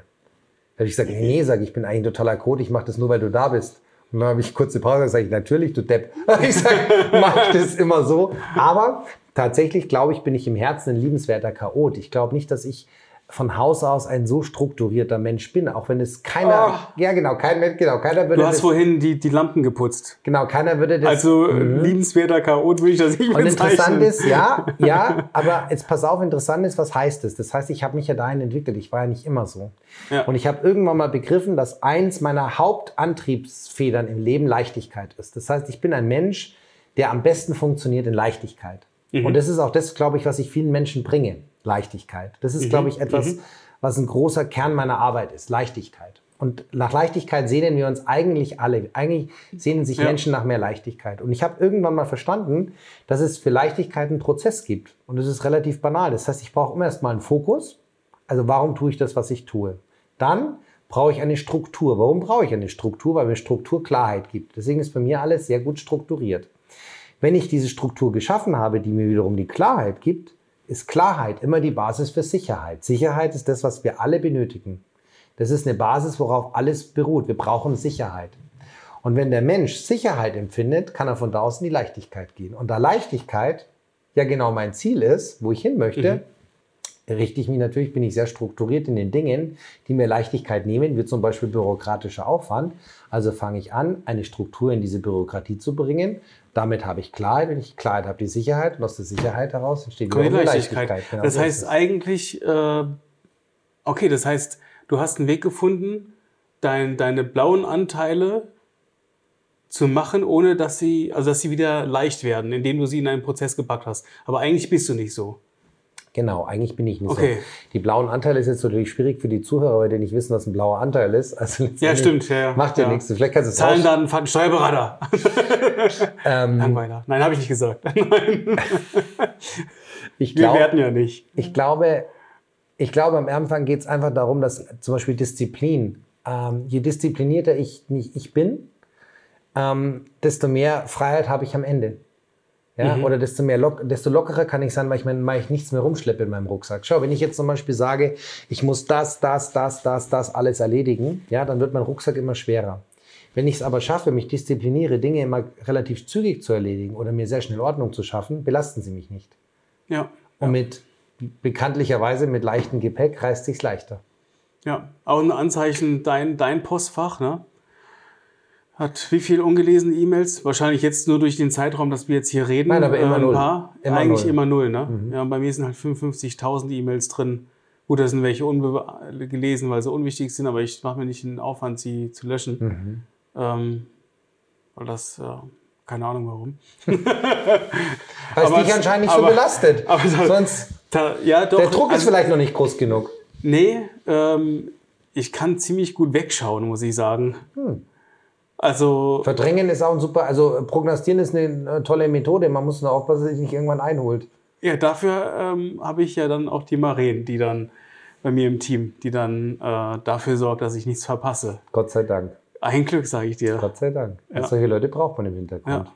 Da habe ich gesagt, nee, sag ich bin eigentlich ein totaler Code, ich mache das nur, weil du da bist. Und dann habe ich kurze Pause gesagt, natürlich, du Depp. [LAUGHS] Ich sage, mach ich das immer so. Aber tatsächlich, glaube ich, bin ich im Herzen ein liebenswerter Chaot. Ich glaube nicht, dass ich von Haus aus ein so strukturierter Mensch bin, auch wenn es keiner, oh. ja genau, kein Mensch, genau, keiner würde. Du hast das, vorhin die, die Lampen geputzt. Genau, keiner würde das. Also mhm. liebenswerter Chaot würde ich das nicht Und interessant ist, ja, [LAUGHS] ja, aber jetzt pass auf, interessant ist, was heißt es? Das? das heißt, ich habe mich ja dahin entwickelt. Ich war ja nicht immer so. Ja. Und ich habe irgendwann mal begriffen, dass eins meiner Hauptantriebsfedern im Leben Leichtigkeit ist. Das heißt, ich bin ein Mensch, der am besten funktioniert in Leichtigkeit. Mhm. Und das ist auch das, glaube ich, was ich vielen Menschen bringe. Leichtigkeit. Das ist, mhm. glaube ich, etwas, mhm. was ein großer Kern meiner Arbeit ist. Leichtigkeit. Und nach Leichtigkeit sehnen wir uns eigentlich alle. Eigentlich sehnen sich ja. Menschen nach mehr Leichtigkeit. Und ich habe irgendwann mal verstanden, dass es für Leichtigkeit einen Prozess gibt. Und es ist relativ banal. Das heißt, ich brauche immer erstmal einen Fokus. Also warum tue ich das, was ich tue? Dann brauche ich eine Struktur. Warum brauche ich eine Struktur? Weil mir Struktur Klarheit gibt. Deswegen ist bei mir alles sehr gut strukturiert. Wenn ich diese Struktur geschaffen habe, die mir wiederum die Klarheit gibt, ist Klarheit immer die Basis für Sicherheit. Sicherheit ist das, was wir alle benötigen. Das ist eine Basis, worauf alles beruht. Wir brauchen Sicherheit. Und wenn der Mensch Sicherheit empfindet, kann er von da aus in die Leichtigkeit gehen. Und da Leichtigkeit ja genau mein Ziel ist, wo ich hin möchte, mhm richte ich mich natürlich, bin ich sehr strukturiert in den Dingen, die mir Leichtigkeit nehmen, wie zum Beispiel bürokratischer Aufwand. Also fange ich an, eine Struktur in diese Bürokratie zu bringen. Damit habe ich Klarheit. Wenn ich Klarheit habe, die Sicherheit. Und aus der Sicherheit heraus entsteht die Leichtigkeit. Leichtigkeit. Genau das heißt eigentlich, äh, okay, das heißt, du hast einen Weg gefunden, dein, deine blauen Anteile zu machen, ohne dass sie, also dass sie wieder leicht werden, indem du sie in einen Prozess gepackt hast. Aber eigentlich bist du nicht so. Genau, eigentlich bin ich nicht okay. so. Die blauen Anteile ist jetzt natürlich schwierig für die Zuhörer, die nicht wissen, was ein blauer Anteil ist. Also ja, stimmt. Ja, ja. Macht ja, ja, nichts. Vielleicht kannst du es Zahlen, Daten, Fakten, Steuerberater. [LAUGHS] ähm, Langweiler. Nein, habe ich nicht gesagt. [LAUGHS] ich glaub, Wir werden ja nicht. Ich glaube, ich glaube, am Anfang geht es einfach darum, dass zum Beispiel Disziplin, ähm, je disziplinierter ich, ich bin, ähm, desto mehr Freiheit habe ich am Ende. Ja, mhm. Oder desto, mehr lock, desto lockerer kann ich sein, weil ich, mein, weil ich nichts mehr rumschleppe in meinem Rucksack. Schau, wenn ich jetzt zum Beispiel sage, ich muss das, das, das, das, das alles erledigen, ja, dann wird mein Rucksack immer schwerer. Wenn ich es aber schaffe, mich diszipliniere, Dinge immer relativ zügig zu erledigen oder mir sehr schnell Ordnung zu schaffen, belasten sie mich nicht. Ja. Und mit bekanntlicherweise mit leichtem Gepäck reist sich's leichter. Ja, auch ein Anzeichen, dein, dein Postfach, ne? Hat wie viel ungelesene E-Mails? Wahrscheinlich jetzt nur durch den Zeitraum, dass wir jetzt hier reden. Nein, aber immer äh, null. Paar. Immer Eigentlich null. immer null, ne? Ja, bei mir sind halt 55.000 E-Mails drin. Gut, da sind welche ungelesen, weil sie unwichtig sind, aber ich mache mir nicht den Aufwand, sie zu löschen. Ähm, weil das, ja, keine Ahnung warum. [LAUGHS] Weil es dich anscheinend nicht so aber- belastet. [LAUGHS] aber so- Sonst, Da, ja, doch. der Druck ist also- vielleicht noch nicht groß genug. Nee, ähm, ich kann ziemlich gut wegschauen, muss ich sagen. Hm. Also, Verdrängen ist auch ein super, also prognostizieren ist eine äh, tolle Methode. Man muss nur aufpassen, dass es sich nicht irgendwann einholt. ja, dafür ähm, habe ich ja dann auch die Maren, die dann bei mir im Team, die dann äh, dafür sorgt, dass ich nichts verpasse. Gott sei Dank. Ein Glück, sage ich dir. Gott sei Dank. Ja. Solche Leute braucht man im Hintergrund. Ja.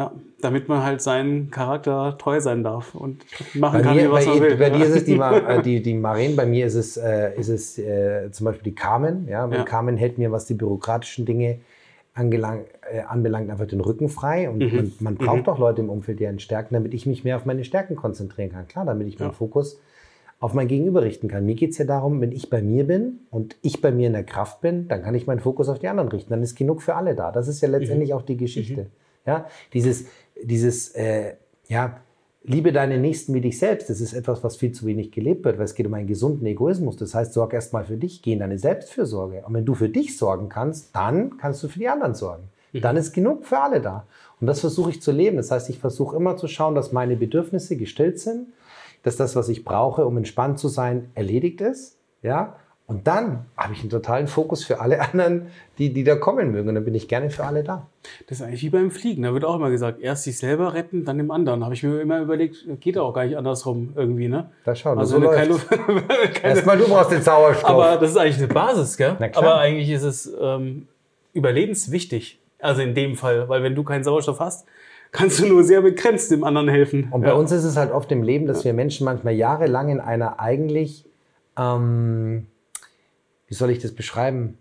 Ja, damit man halt seinen Charakter treu sein darf und machen Bei, kann, mir, was bei, man will. bei ja. dir ist es die, [LAUGHS] Ma- äh, die, die Maren, bei mir ist es, äh, ist es äh, zum Beispiel die Carmen. Ja? Ja. Carmen hält mir, was die bürokratischen Dinge angelang, äh, anbelangt, einfach den Rücken frei. Und Mhm. man, man braucht auch Leute im Umfeld, die einen stärken, damit ich mich mehr auf meine Stärken konzentrieren kann. Klar, damit ich meinen Ja. Fokus auf mein Gegenüber richten kann. Mir geht es ja darum, wenn ich bei mir bin und ich bei mir in der Kraft bin, dann kann ich meinen Fokus auf die anderen richten. Dann ist genug für alle da. Das ist ja Mhm. letztendlich auch die Geschichte. Ja, dieses, dieses, äh, ja, liebe deine Nächsten wie dich selbst. Das ist etwas, was viel zu wenig gelebt wird, weil es geht um einen gesunden Egoismus. Das heißt, sorg erst mal für dich, geh in deine Selbstfürsorge. Und wenn du für dich sorgen kannst, dann kannst du für die anderen sorgen. Dann ist genug für alle da. Und das versuche ich zu leben. Das heißt, ich versuche immer zu schauen, dass meine Bedürfnisse gestillt sind, dass das, was ich brauche, um entspannt zu sein, erledigt ist. Ja. Und dann habe ich einen totalen Fokus für alle [LAUGHS] anderen, die, die da kommen mögen. Und dann bin ich gerne für alle da. Das ist eigentlich wie beim Fliegen. Da wird auch immer gesagt, erst sich selber retten, dann dem anderen. Habe ich mir immer überlegt, geht auch gar nicht andersrum irgendwie, ne? Da schau, Also so keine, [LAUGHS] keine Erstmal du brauchst den Sauerstoff. Aber das ist eigentlich eine Basis, gell? Aber eigentlich ist es ähm, überlebenswichtig. Also in dem Fall, weil wenn du keinen Sauerstoff hast, kannst du nur sehr begrenzt dem anderen helfen. Und bei uns ist es halt oft im Leben, dass wir Menschen manchmal jahrelang in einer eigentlich, ähm, wie soll ich das beschreiben,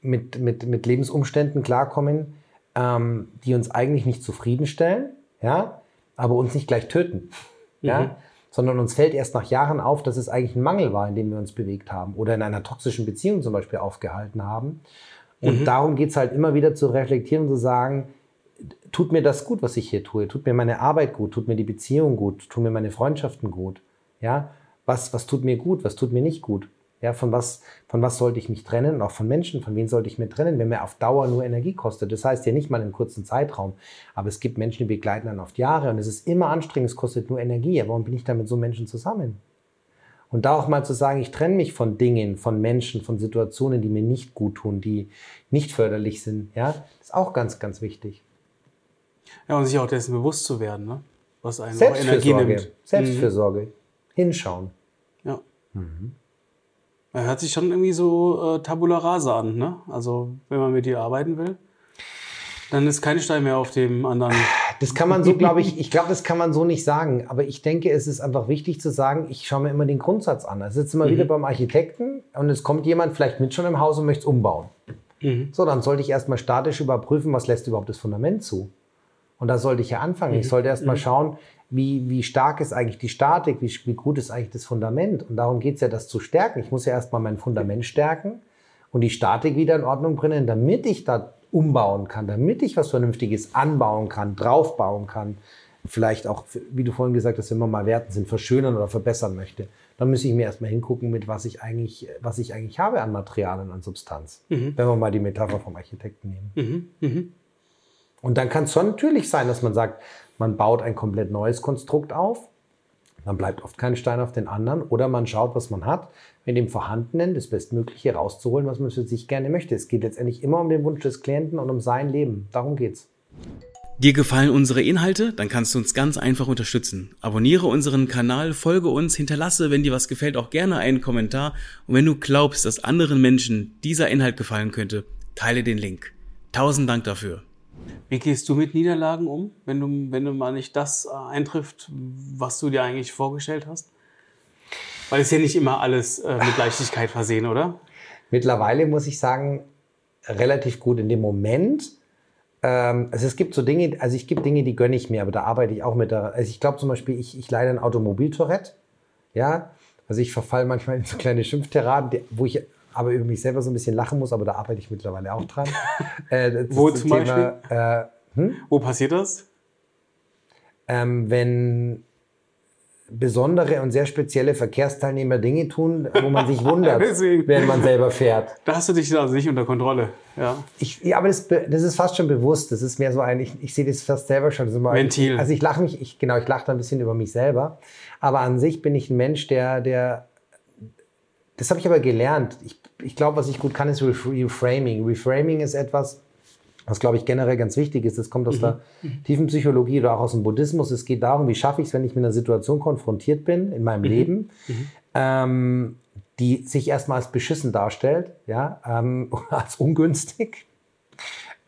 mit, mit, mit Lebensumständen klarkommen, ähm, die uns eigentlich nicht zufriedenstellen, ja, aber uns nicht gleich töten. Ja? Mhm. Sondern uns fällt erst nach Jahren auf, dass es eigentlich ein Mangel war, in dem wir uns bewegt haben oder in einer toxischen Beziehung zum Beispiel aufgehalten haben. Und darum geht es halt immer wieder zu reflektieren und zu sagen, tut mir das gut, was ich hier tue? Tut mir meine Arbeit gut? Tut mir die Beziehung gut? Tun mir meine Freundschaften gut? Ja, was, was tut mir gut? Was tut mir nicht gut? Ja, von was, von was sollte ich mich trennen? Und auch von Menschen, von wem sollte ich mich trennen, wenn mir auf Dauer nur Energie kostet? Das heißt ja nicht mal im kurzen Zeitraum, aber es gibt Menschen, die begleiten dann oft Jahre und es ist immer anstrengend, es kostet nur Energie. Ja, warum bin ich da mit so Menschen zusammen? Und da auch mal zu sagen, ich trenne mich von Dingen, von Menschen, von Situationen, die mir nicht gut tun, die nicht förderlich sind, ja, ist auch ganz, ganz wichtig. Ja, und sich auch dessen bewusst zu werden, ne? was einen auch Energie Selbstfürsorge. nimmt. Selbstfürsorge. Hinschauen. Ja. Er hört sich schon irgendwie so äh, Tabula Rasa an, ne? Also, wenn man mit dir arbeiten will, dann ist keine Stein mehr auf dem anderen. Das kann man so, glaube ich, ich glaube, das kann man so nicht sagen. Aber ich denke, es ist einfach wichtig zu sagen, ich schaue mir immer den Grundsatz an. Also sitze immer wieder beim Architekten und es kommt jemand vielleicht mit schon im Haus und möchte es umbauen. So, dann sollte ich erstmal statisch überprüfen, was lässt überhaupt das Fundament zu. Und da sollte ich ja anfangen. Ich sollte erstmal schauen, wie, wie stark ist eigentlich die Statik, wie, wie gut ist eigentlich das Fundament. Und darum geht es ja, das zu stärken. Ich muss ja erstmal mein Fundament stärken und die Statik wieder in Ordnung bringen, damit ich da umbauen kann, damit ich was Vernünftiges anbauen kann, draufbauen kann. Vielleicht auch, wie du vorhin gesagt hast, wenn man mal Werten sind, verschönern oder verbessern möchte. Dann muss ich mir erstmal hingucken, mit was ich eigentlich, was ich eigentlich habe an Materialien, an Substanz. Wenn wir mal die Metapher vom Architekten nehmen. Und dann kann es schon natürlich sein, dass man sagt, man baut ein komplett neues Konstrukt auf. Dann bleibt oft kein Stein auf den anderen. Oder man schaut, was man hat, mit dem Vorhandenen das Bestmögliche rauszuholen, was man für sich gerne möchte. Es geht letztendlich immer um den Wunsch des Klienten und um sein Leben. Darum geht's. Dir gefallen unsere Inhalte? Dann kannst du uns ganz einfach unterstützen. Abonniere unseren Kanal, folge uns, hinterlasse, wenn dir was gefällt, auch gerne einen Kommentar. Und wenn du glaubst, dass anderen Menschen dieser Inhalt gefallen könnte, teile den Link. Tausend Dank dafür. Wie gehst du mit Niederlagen um, wenn du, wenn du mal nicht das äh, eintrifft, was du dir eigentlich vorgestellt hast? Weil es ja nicht immer alles äh, mit Leichtigkeit versehen, oder? Mittlerweile muss ich sagen, relativ gut in dem Moment Ähm, also es gibt so Dinge, also ich gibt Dinge, die gönne ich mir, aber da arbeite ich auch mit. Also ich glaube zum Beispiel, ich, ich leide ein Automobiltourette. Ja, also ich verfall manchmal in so kleine Schimpfteraden, wo ich aber über mich selber so ein bisschen lachen muss, aber da arbeite ich mittlerweile auch dran. [LAUGHS] Äh, Wo zum Thema, Beispiel? Äh, hm? Wo passiert das? Ähm, wenn besondere und sehr spezielle Verkehrsteilnehmer Dinge tun, wo man sich wundert, [LAUGHS] wenn man selber fährt. Da hast du dich also nicht unter Kontrolle. Ja, ich, ja aber das, das, ist fast schon bewusst. Das ist mehr so ein, ich, ich sehe das fast selber schon. Immer, Ventil. Also ich lache mich, ich, genau, ich lache da ein bisschen über mich selber. Aber an sich bin ich ein Mensch, der, der das habe ich aber gelernt. Ich, ich glaube, was ich gut kann, ist Reframing. Reframing ist etwas, was, glaube ich, generell ganz wichtig ist. Das kommt aus mhm. der tiefen Psychologie oder auch aus dem Buddhismus. Es geht darum, wie schaffe ich es, wenn ich mit einer Situation konfrontiert bin in meinem mhm. Leben, mhm. Ähm, die sich erstmal als beschissen darstellt, ja, ähm, [LAUGHS] als ungünstig.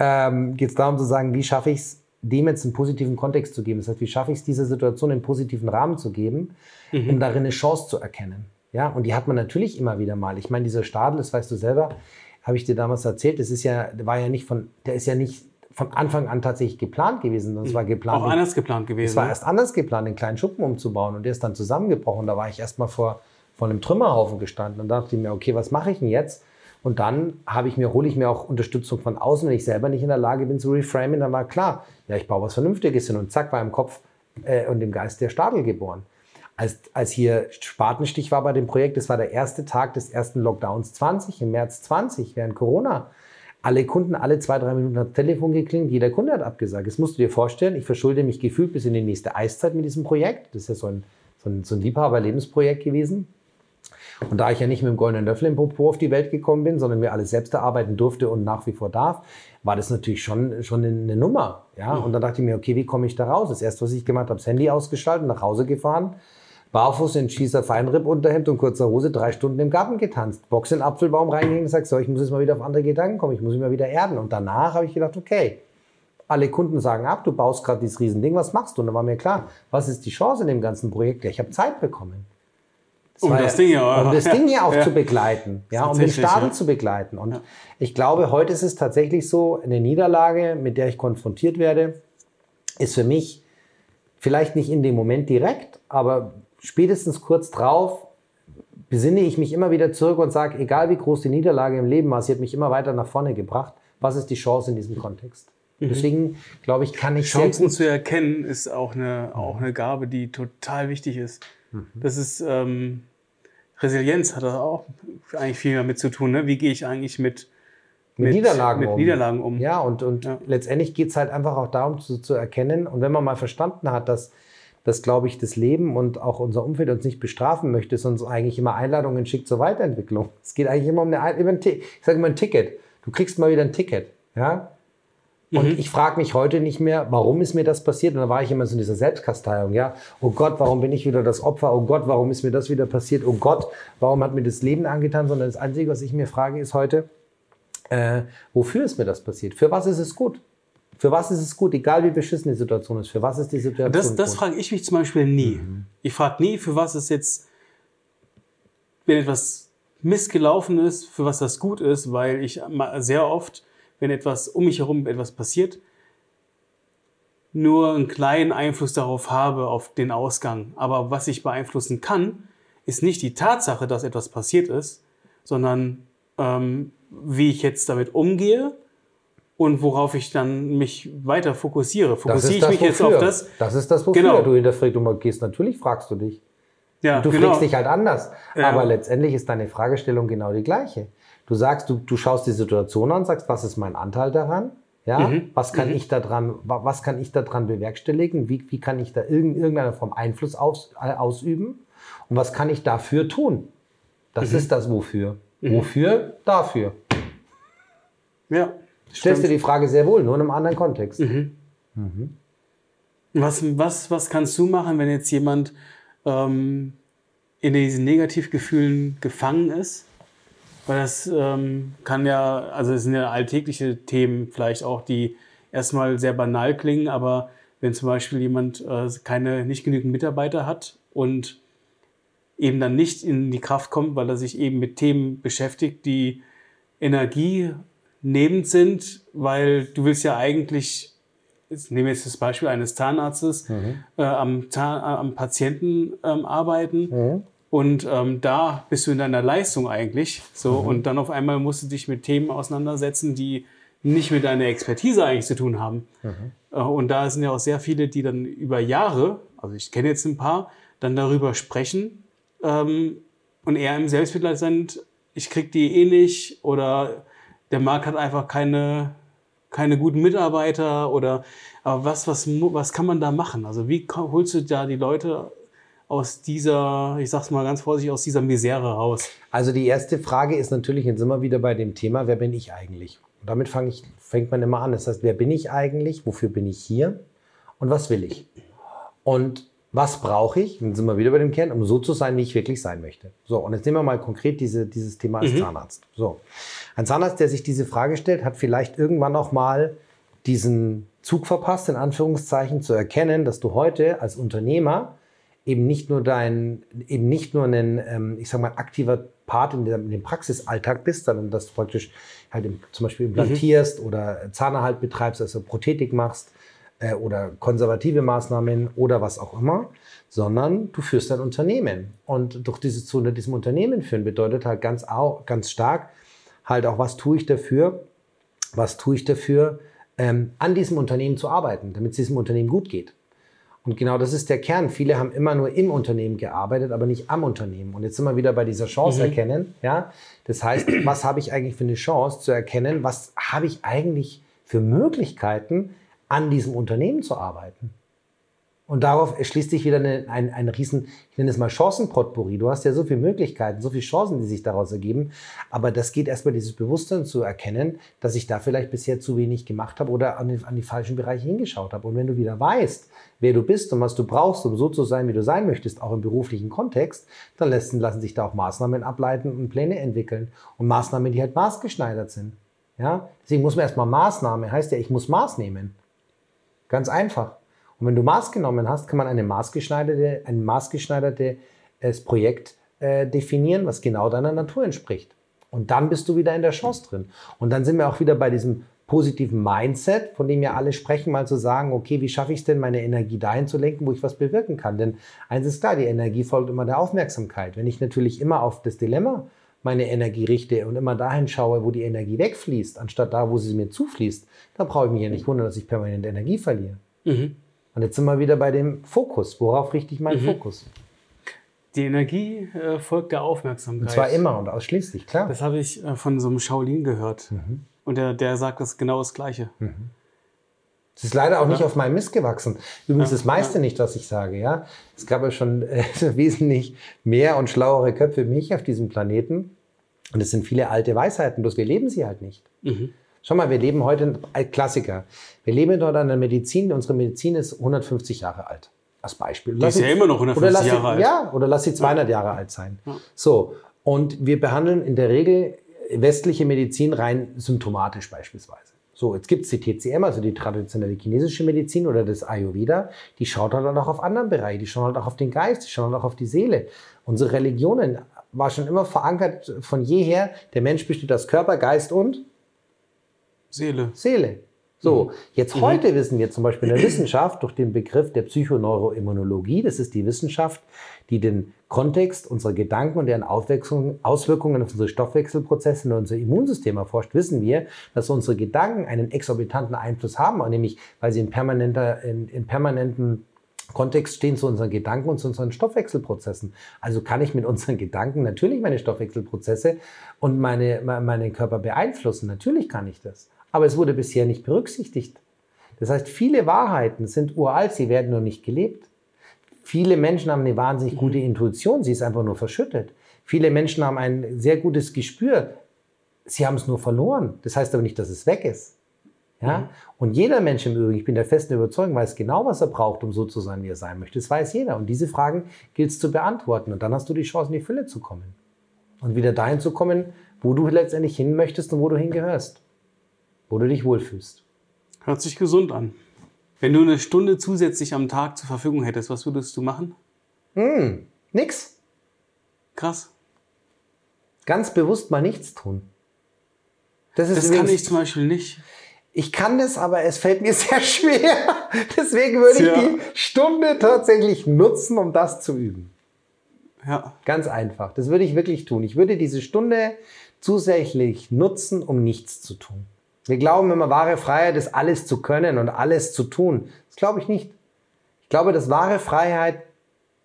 Ähm, geht es darum zu sagen, wie schaffe ich es, dem jetzt einen positiven Kontext zu geben. Das heißt, wie schaffe ich es, dieser Situation einen positiven Rahmen zu geben, mhm. um darin eine Chance zu erkennen. Ja, und die hat man natürlich immer wieder mal. Ich meine, dieser Stadel, das weißt du selber, habe ich dir damals erzählt, das ist ja, war ja nicht von, der ist ja nicht von Anfang an tatsächlich geplant gewesen. Das war geplant. Auch anders geplant gewesen. Es war ne? erst anders geplant, den kleinen Schuppen umzubauen und der ist dann zusammengebrochen. Da war ich erst mal vor, vor einem Trümmerhaufen gestanden und dachte ich mir, okay, was mache ich denn jetzt? Und dann habe ich mir, hole ich mir auch Unterstützung von außen, wenn ich selber nicht in der Lage bin zu reframen, dann war klar, ja, ich baue was Vernünftiges hin und zack, war im Kopf äh, und im Geist der Stadel geboren als, als hier Spatenstich war bei dem Projekt, das war der erste Tag des ersten Lockdowns 20, im März 20, während Corona. Alle Kunden, alle zwei, drei Minuten hat das Telefon geklingelt, jeder Kunde hat abgesagt. Das musst du dir vorstellen, ich verschulde mich gefühlt bis in die nächste Eiszeit mit diesem Projekt. Das ist ja so ein, so ein, so ein Liebhaber-Lebensprojekt gewesen. Und da ich ja nicht mit dem goldenen Löffel im Popo auf die Welt gekommen bin, sondern mir alles selbst erarbeiten durfte und nach wie vor darf, war das natürlich schon, schon eine Nummer. Ja? Und dann dachte ich mir, okay, wie komme ich da raus? Das erste, was ich gemacht habe, das Handy ausgeschaltet, nach Hause gefahren, barfuß in Schießer Feinripp-Unterhemd und kurzer Hose drei Stunden im Garten getanzt. Box in den Apfelbaum reingegangen und gesagt, so, ich muss jetzt mal wieder auf andere Gedanken kommen, ich muss mich mal wieder erden. Und danach habe ich gedacht, okay, alle Kunden sagen ab, du baust gerade dieses Riesending, was machst du? Und dann war mir klar, was ist die Chance in dem ganzen Projekt? Ja, ich habe Zeit bekommen. Das um, das Ding hier, um das Ding hier [LAUGHS] auch ja. zu begleiten, ja, um den Stadel ja. zu begleiten. Und ja. ich glaube, heute ist es tatsächlich so, eine Niederlage, mit der ich konfrontiert werde, ist für mich vielleicht nicht in dem Moment direkt, aber spätestens kurz drauf besinne ich mich immer wieder zurück und sage, egal wie groß die Niederlage im Leben war, sie hat mich immer weiter nach vorne gebracht. Was ist die Chance in diesem Kontext? Mhm. Deswegen glaube ich, kann ich Chancen zu erkennen ist auch eine, auch eine Gabe, die total wichtig ist. Mhm. Das ist ähm, Resilienz hat da auch eigentlich viel damit zu tun. Ne? Wie gehe ich eigentlich mit, mit, mit, Niederlagen, mit um. Niederlagen um? Ja, und, und ja. letztendlich geht es halt einfach auch darum zu, zu erkennen. Und wenn man mal verstanden hat, dass dass, glaube ich, das Leben und auch unser Umfeld uns nicht bestrafen möchte, sondern eigentlich immer Einladungen schickt zur Weiterentwicklung. Es geht eigentlich immer um eine, über ein, ich sage immer ein Ticket. Du kriegst mal wieder ein Ticket, ja. Und mhm. ich frage mich heute nicht mehr, warum ist mir das passiert? Und da war ich immer so in dieser Selbstkasteiung, ja. Oh Gott, warum bin ich wieder das Opfer? Oh Gott, warum ist mir das wieder passiert? Oh Gott, warum hat mir das Leben angetan? Sondern das Einzige, was ich mir frage, ist heute, äh, wofür ist mir das passiert? Für was ist es gut? Für was ist es gut, egal wie beschissen die Situation ist? Für was ist die Situation das, das frage ich mich zum Beispiel nie. Mhm. Ich frage nie, für was ist jetzt, wenn etwas missgelaufen ist, für was das gut ist, weil ich sehr oft, wenn etwas um mich herum etwas passiert, nur einen kleinen Einfluss darauf habe, auf den Ausgang. Aber was ich beeinflussen kann, ist nicht die Tatsache, dass etwas passiert ist, sondern ähm, wie ich jetzt damit umgehe und worauf ich dann mich weiter fokussiere. Fokussiere ich mich wofür. jetzt auf das? Das ist das, wofür genau. du hinterfragst. Du gehst, natürlich fragst du dich. Ja, du genau. fragst dich halt anders. Ja. Aber letztendlich ist deine Fragestellung genau die gleiche. Du sagst, du, du schaust die Situation an, sagst, was ist mein Anteil daran? Ja, mhm. was kann mhm. ich daran, was kann ich daran bewerkstelligen? Wie, wie kann ich da in irgendeiner Form Einfluss aus, äh, ausüben? Und was kann ich dafür tun? Das mhm. ist das Wofür. Mhm. Wofür? Dafür. Ja. Stellst du die Frage sehr wohl, nur in einem anderen Kontext. Mhm. Mhm. Was, was, was kannst du machen, wenn jetzt jemand ähm, in diesen Negativgefühlen gefangen ist? Weil das ähm, kann ja, also es sind ja alltägliche Themen vielleicht auch, die erstmal sehr banal klingen, aber wenn zum Beispiel jemand äh, keine, nicht genügend Mitarbeiter hat und eben dann nicht in die Kraft kommt, weil er sich eben mit Themen beschäftigt, die Energie vernehmend sind, weil du willst ja eigentlich, ich nehme jetzt das Beispiel eines Zahnarztes, mhm. äh, am, Zahn, äh, am Patienten ähm, arbeiten. Mhm. Und ähm, da bist du in deiner Leistung eigentlich. So, mhm. und dann auf einmal musst du dich mit Themen auseinandersetzen, die nicht mit deiner Expertise eigentlich zu tun haben. Mhm. Äh, und da sind ja auch sehr viele, die dann über Jahre, also ich kenne jetzt ein paar, dann darüber sprechen ähm, und eher im Selbstmitleid sind, ich krieg die eh nicht oder der Markt hat einfach keine, keine guten Mitarbeiter oder aber was, was, was kann man da machen? Also wie holst du da die Leute aus dieser, ich sag's mal ganz vorsichtig, aus dieser Misere raus? Also die erste Frage ist natürlich, jetzt sind wir wieder bei dem Thema, wer bin ich eigentlich? Und damit ich, fängt man immer an. Das heißt, wer bin ich eigentlich? Wofür bin ich hier? Und was will ich? Und was brauche ich? Dann sind wir wieder bei dem Kern, um so zu sein, wie ich wirklich sein möchte. So, und jetzt nehmen wir mal konkret diese, dieses Thema als mhm. Zahnarzt. So. Ein Zahnarzt, der sich diese Frage stellt, hat vielleicht irgendwann auch mal diesen Zug verpasst, in Anführungszeichen, zu erkennen, dass du heute als Unternehmer eben nicht nur dein, eben nicht nur ein, ähm, ich sag mal, aktiver Part in, dem Praxisalltag bist, sondern dass du praktisch halt im, zum Beispiel implantierst mhm. oder Zahnerhalt betreibst, also Prothetik machst äh, oder konservative Maßnahmen oder was auch immer, sondern du führst ein Unternehmen. Und durch dieses zu diesem Unternehmen führen bedeutet halt ganz, auch, ganz stark halt auch, was tue ich dafür, was tue ich dafür, ähm, an diesem Unternehmen zu arbeiten, damit es diesem Unternehmen gut geht. Und genau das ist der Kern. Viele haben immer nur im Unternehmen gearbeitet, aber nicht am Unternehmen. Und jetzt sind wir wieder bei dieser Chance mhm. erkennen. Ja? Das heißt, was habe ich eigentlich für eine Chance zu erkennen? Was habe ich eigentlich für Möglichkeiten, an diesem Unternehmen zu arbeiten? Und darauf erschließt sich wieder eine, ein, ein riesen, ich nenne es mal Chancenpotpourri. Du hast ja so viele Möglichkeiten, so viele Chancen, die sich daraus ergeben. Aber das geht erstmal dieses Bewusstsein zu erkennen, dass ich da vielleicht bisher zu wenig gemacht habe oder an die, an die falschen Bereiche hingeschaut habe. Und wenn du wieder weißt, wer du bist und was du brauchst, um so zu sein, wie du sein möchtest, auch im beruflichen Kontext, dann lassen, lassen sich da auch Maßnahmen ableiten und Pläne entwickeln. Und Maßnahmen, die halt maßgeschneidert sind. Ja? Deswegen muss man erstmal Maßnahme, heißt ja, ich muss Maß nehmen. Ganz einfach. Und wenn du Maß genommen hast, kann man eine maßgeschneiderte, ein maßgeschneidertes Projekt äh, definieren, was genau deiner Natur entspricht. Und dann bist du wieder in der Chance drin. Und dann sind wir auch wieder bei diesem positiven Mindset, von dem ja alle sprechen, mal zu sagen, okay, wie schaffe ich es denn, meine Energie dahin zu lenken, wo ich was bewirken kann? Denn eins ist klar, die Energie folgt immer der Aufmerksamkeit. Wenn ich natürlich immer auf das Dilemma meine Energie richte und immer dahin schaue, wo die Energie wegfließt, anstatt da, wo sie mir zufließt, dann brauche ich mich ja nicht wundern, dass ich permanent Energie verliere. Mhm. Und jetzt sind wir wieder bei dem Fokus. Worauf richte ich meinen mhm. Fokus? Die Energie äh, folgt der Aufmerksamkeit. Und zwar immer und ausschließlich, klar. Das habe ich äh, von so einem Shaolin gehört. Mhm. Und der, der sagt das genau das Gleiche. Mhm. Es ist leider auch ja. nicht auf meinem Mist gewachsen. Übrigens ja, das meiste ja. nicht, was ich sage. Ja, es gab ja schon äh, [LAUGHS] wesentlich mehr und schlauere Köpfe wie mich auf diesem Planeten. Und es sind viele alte Weisheiten, bloß wir leben sie halt nicht. Mhm. Schau mal, wir leben heute, ein Klassiker, wir leben dort an der Medizin, unsere Medizin ist 150 Jahre alt. Als Beispiel. Die ist ja immer noch 150 sie, Jahre alt. Ja, oder lass sie 200 ja. Jahre alt sein. Ja. So, und wir behandeln in der Regel westliche Medizin rein symptomatisch beispielsweise. So, jetzt gibt es die TCM, also die traditionelle chinesische Medizin oder das Ayurveda, die schaut halt auch auf anderen Bereiche, die schauen halt auch auf den Geist, die schauen halt auch auf die Seele. Unsere Religionen war schon immer verankert von jeher, der Mensch besteht aus Körper, Geist und Seele. Seele. So, mhm. jetzt mhm. heute wissen wir zum Beispiel in der Wissenschaft durch den Begriff der Psychoneuroimmunologie, das ist die Wissenschaft, die den Kontext unserer Gedanken und deren Auswirkungen, Auswirkungen auf unsere Stoffwechselprozesse und unser Immunsystem erforscht, wissen wir, dass unsere Gedanken einen exorbitanten Einfluss haben, nämlich weil sie in, permanenter, in, in permanenten Kontext stehen zu unseren Gedanken und zu unseren Stoffwechselprozessen. Also kann ich mit unseren Gedanken natürlich meine Stoffwechselprozesse und meine, meinen Körper beeinflussen. Natürlich kann ich das aber es wurde bisher nicht berücksichtigt. Das heißt, viele Wahrheiten sind uralt, sie werden nur nicht gelebt. Viele Menschen haben eine wahnsinnig gute. Intuition, sie ist einfach nur verschüttet. Viele Menschen haben ein sehr gutes Gespür, sie haben es nur verloren. Das heißt aber nicht, dass es weg ist. Ja? Mhm. Und jeder Mensch im Übrigen, ich bin der festen Überzeugung, weiß genau, was er braucht, um so zu sein, wie er sein möchte. Das weiß jeder. Und diese Fragen gilt es zu beantworten. Und dann hast du die Chance, in die Fülle zu kommen. Und wieder dahin zu kommen, wo du letztendlich hin möchtest und wo du hingehörst wo du dich wohlfühlst. Hört sich gesund an. Wenn du eine Stunde zusätzlich am Tag zur Verfügung hättest, was würdest du machen? Hm, nix. Krass. Ganz bewusst mal nichts tun. Das, das kann ich zum Beispiel nicht. Ich kann das, aber es fällt mir [LAUGHS] sehr schwer. Deswegen würde ich die Stunde tatsächlich nutzen, um das zu üben. Ja. Ganz einfach. Das würde ich wirklich tun. Ich würde diese Stunde zusätzlich nutzen, um nichts zu tun. Wir glauben immer, wahre Freiheit ist alles zu können und alles zu tun. Das glaube ich nicht. Ich glaube, dass wahre Freiheit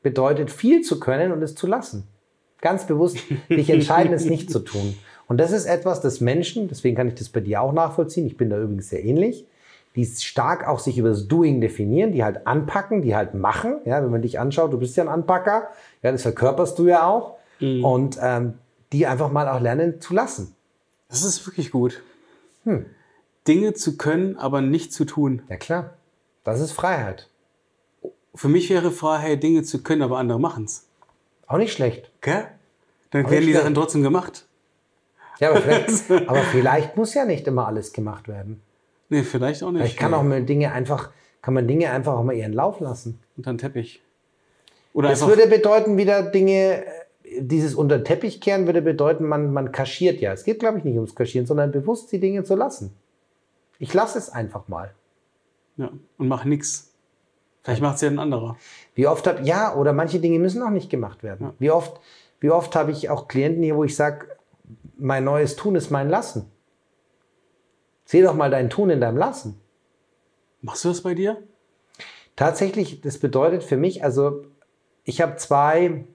bedeutet, viel zu können und es zu lassen. Ganz bewusst [LAUGHS] dich entscheiden, es nicht zu tun. Und das ist etwas, das Menschen, deswegen kann ich das bei dir auch nachvollziehen, ich bin da übrigens sehr ähnlich, die stark auch sich über das Doing definieren, die halt anpacken, die halt machen. Ja, wenn man dich anschaut, du bist ja ein Anpacker, ja, das verkörperst du ja auch. Mhm. Und ähm, die einfach mal auch lernen zu lassen. Das ist wirklich gut. Hm. Dinge zu können, aber nicht zu tun. Ja klar, das ist Freiheit. Für mich wäre Freiheit, Dinge zu können, aber andere machen es. Auch nicht schlecht. Okay? Dann auch werden die Sachen trotzdem gemacht. Ja, aber vielleicht, [LAUGHS] aber vielleicht muss ja nicht immer alles gemacht werden. Nee, vielleicht auch nicht. Vielleicht kann auch mal Dinge einfach, kann man Dinge einfach auch mal ihren Lauf lassen. Und dann Teppich. Oder das würde bedeuten, wieder Dinge, dieses unter Teppich kehren würde bedeuten, man, man kaschiert ja. Es geht, glaube ich, nicht ums Kaschieren, sondern bewusst die Dinge zu lassen. Ich lasse es einfach mal. Ja, und mach nichts. Vielleicht macht es ja ein anderer. Wie oft habe ja, oder manche Dinge müssen auch nicht gemacht werden. Ja. Wie oft, wie oft habe ich auch Klienten hier, wo ich sage, mein neues Tun ist mein Lassen. Seh doch mal dein Tun in deinem Lassen. Machst du das bei dir? Tatsächlich, das bedeutet für mich, also ich habe zwei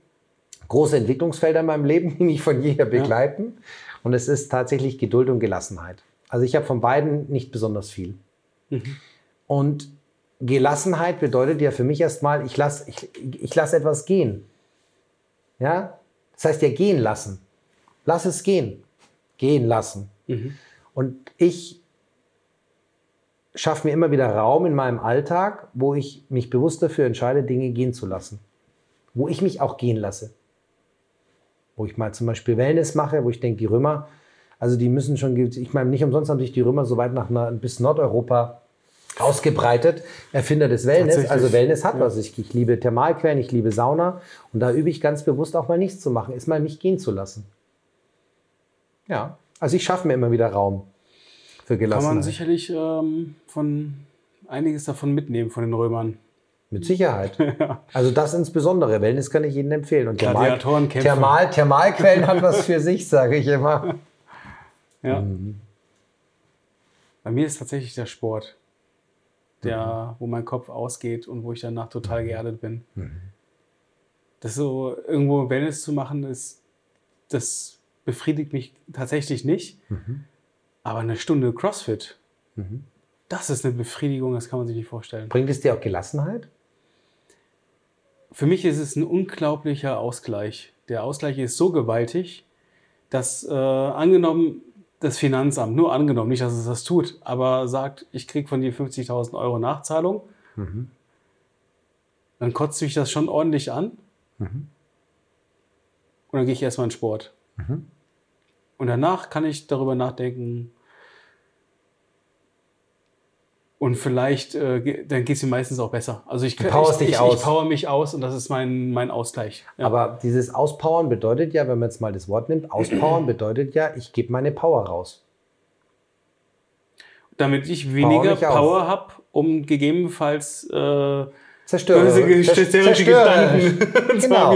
große Entwicklungsfelder in meinem Leben, [LAUGHS] die mich von jeher begleiten. Ja. Und es ist tatsächlich Geduld und Gelassenheit. Also ich habe von beiden nicht besonders viel. Mhm. Und Gelassenheit bedeutet ja für mich erstmal, ich lasse ich, ich lass etwas gehen. Ja? Das heißt ja gehen lassen. Lass es gehen. Gehen lassen. Mhm. Und ich schaffe mir immer wieder Raum in meinem Alltag, wo ich mich bewusst dafür entscheide, Dinge gehen zu lassen. Wo ich mich auch gehen lasse. Wo ich mal zum Beispiel Wellness mache, wo ich denke, die Römer, also die müssen schon, ich meine, nicht umsonst haben sich die Römer so weit nach bis Nordeuropa ausgebreitet. Erfinder des Wellness. Also Wellness hat ja. was. Ich, ich liebe Thermalquellen, ich liebe Sauna. Und da übe ich ganz bewusst auch mal nichts zu machen, ist mal mich gehen zu lassen. Ja, also ich schaffe mir immer wieder Raum für Gelassenheit. Kann man sicherlich ähm, von einiges davon mitnehmen von den Römern. Mit Sicherheit. [LAUGHS] Also das insbesondere. Wellness kann ich Ihnen empfehlen. Und Thermal, Thermal, Thermalquellen hat was für sich, [LAUGHS] sage ich immer. Ja. Mhm. Bei mir ist tatsächlich der Sport, der, mhm. wo mein Kopf ausgeht und wo ich danach total geerdet bin. Mhm. Das so irgendwo Wellness zu machen, ist, das befriedigt mich tatsächlich nicht. Mhm. Aber eine Stunde CrossFit, mhm. das ist eine Befriedigung, das kann man sich nicht vorstellen. Bringt es dir auch Gelassenheit? Für mich ist es ein unglaublicher Ausgleich. Der Ausgleich ist so gewaltig, dass äh, angenommen das Finanzamt, nur angenommen, nicht, dass es das tut, aber sagt, ich kriege von dir 50.000 Euro Nachzahlung, mhm. dann kotzt mich das schon ordentlich an. Mhm. Und dann gehe ich erstmal in Sport. Mhm. Und danach kann ich darüber nachdenken, und vielleicht, äh, dann geht es mir meistens auch besser. Also ich, ich, ich, ich, ich power mich aus und das ist mein, mein Ausgleich. Ja. Aber dieses Auspowern bedeutet ja, wenn man jetzt mal das Wort nimmt, Auspowern [CLEARS THROAT] bedeutet ja, ich gebe meine Power raus. Damit ich weniger Power, Power habe, um gegebenenfalls äh, zerstörerische Gedanken [LAUGHS] genau.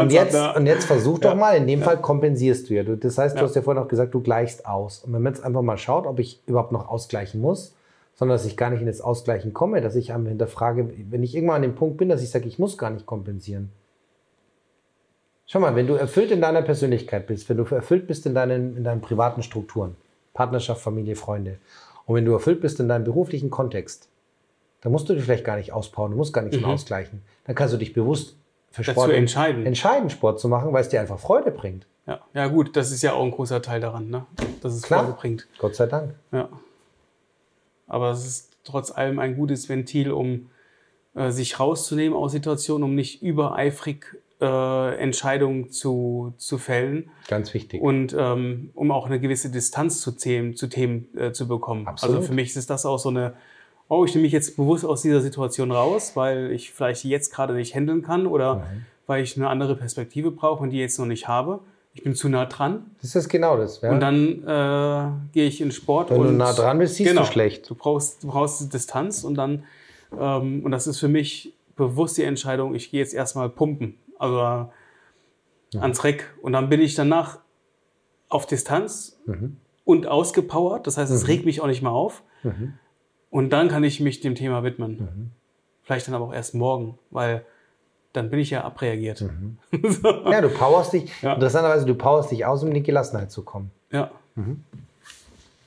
und, jetzt, und jetzt versuch doch mal, in dem. Fall kompensierst du ja. Das heißt, du hast ja vorhin auch gesagt, du gleichst aus. Und wenn man jetzt einfach mal schaut, ob ich überhaupt noch ausgleichen muss, sondern dass ich gar nicht in das Ausgleichen komme, dass ich einfach hinterfrage, wenn ich irgendwann an dem Punkt bin, dass ich sage, ich muss gar nicht kompensieren. Schau mal, wenn du erfüllt in deiner Persönlichkeit bist, wenn du erfüllt bist in deinen, in deinen privaten Strukturen, Partnerschaft, Familie, Freunde, und wenn du erfüllt bist in deinem beruflichen Kontext, dann musst du dich vielleicht gar nicht auspowern, du musst gar nichts mhm. mehr ausgleichen. Dann kannst du dich bewusst für Sport entscheiden. entscheiden, Sport zu machen, weil es dir einfach Freude bringt. Ja, ja gut, das ist ja auch ein großer Teil daran, ne? dass es Klar. Freude bringt. Gott sei Dank. Ja. Aber es ist trotz allem ein gutes Ventil, um äh, sich rauszunehmen aus Situationen, um nicht übereifrig äh, Entscheidungen zu, zu fällen. Ganz wichtig. Und ähm, um auch eine gewisse Distanz zu Themen, zu, Themen äh, zu bekommen. Absolut. Also für mich ist das auch so eine, oh, ich nehme mich jetzt bewusst aus dieser Situation raus, weil ich vielleicht jetzt gerade nicht handeln kann oder mhm. weil ich eine andere Perspektive brauche und die jetzt noch nicht habe. ich bin zu nah dran. Das ist genau das. Ja? Und dann äh, gehe ich in Sport. Wenn und, du nah dran bist, siehst genau, du schlecht. Du brauchst, du brauchst die Distanz und dann, ähm, und das ist für mich bewusst die Entscheidung, ich gehe jetzt erstmal pumpen, also ja. ans Reck. Und dann bin ich danach auf Distanz mhm. und ausgepowert. Das heißt, es mhm. regt mich auch nicht mehr auf. Mhm. Und dann kann ich mich dem Thema widmen. Mhm. Vielleicht dann aber auch erst morgen, weil dann bin ich ja abreagiert. Mhm. [LAUGHS] so. Ja, du powerst dich. Ja. Interessanterweise, du powerst dich aus, um in die Gelassenheit zu kommen. Ja. Mhm.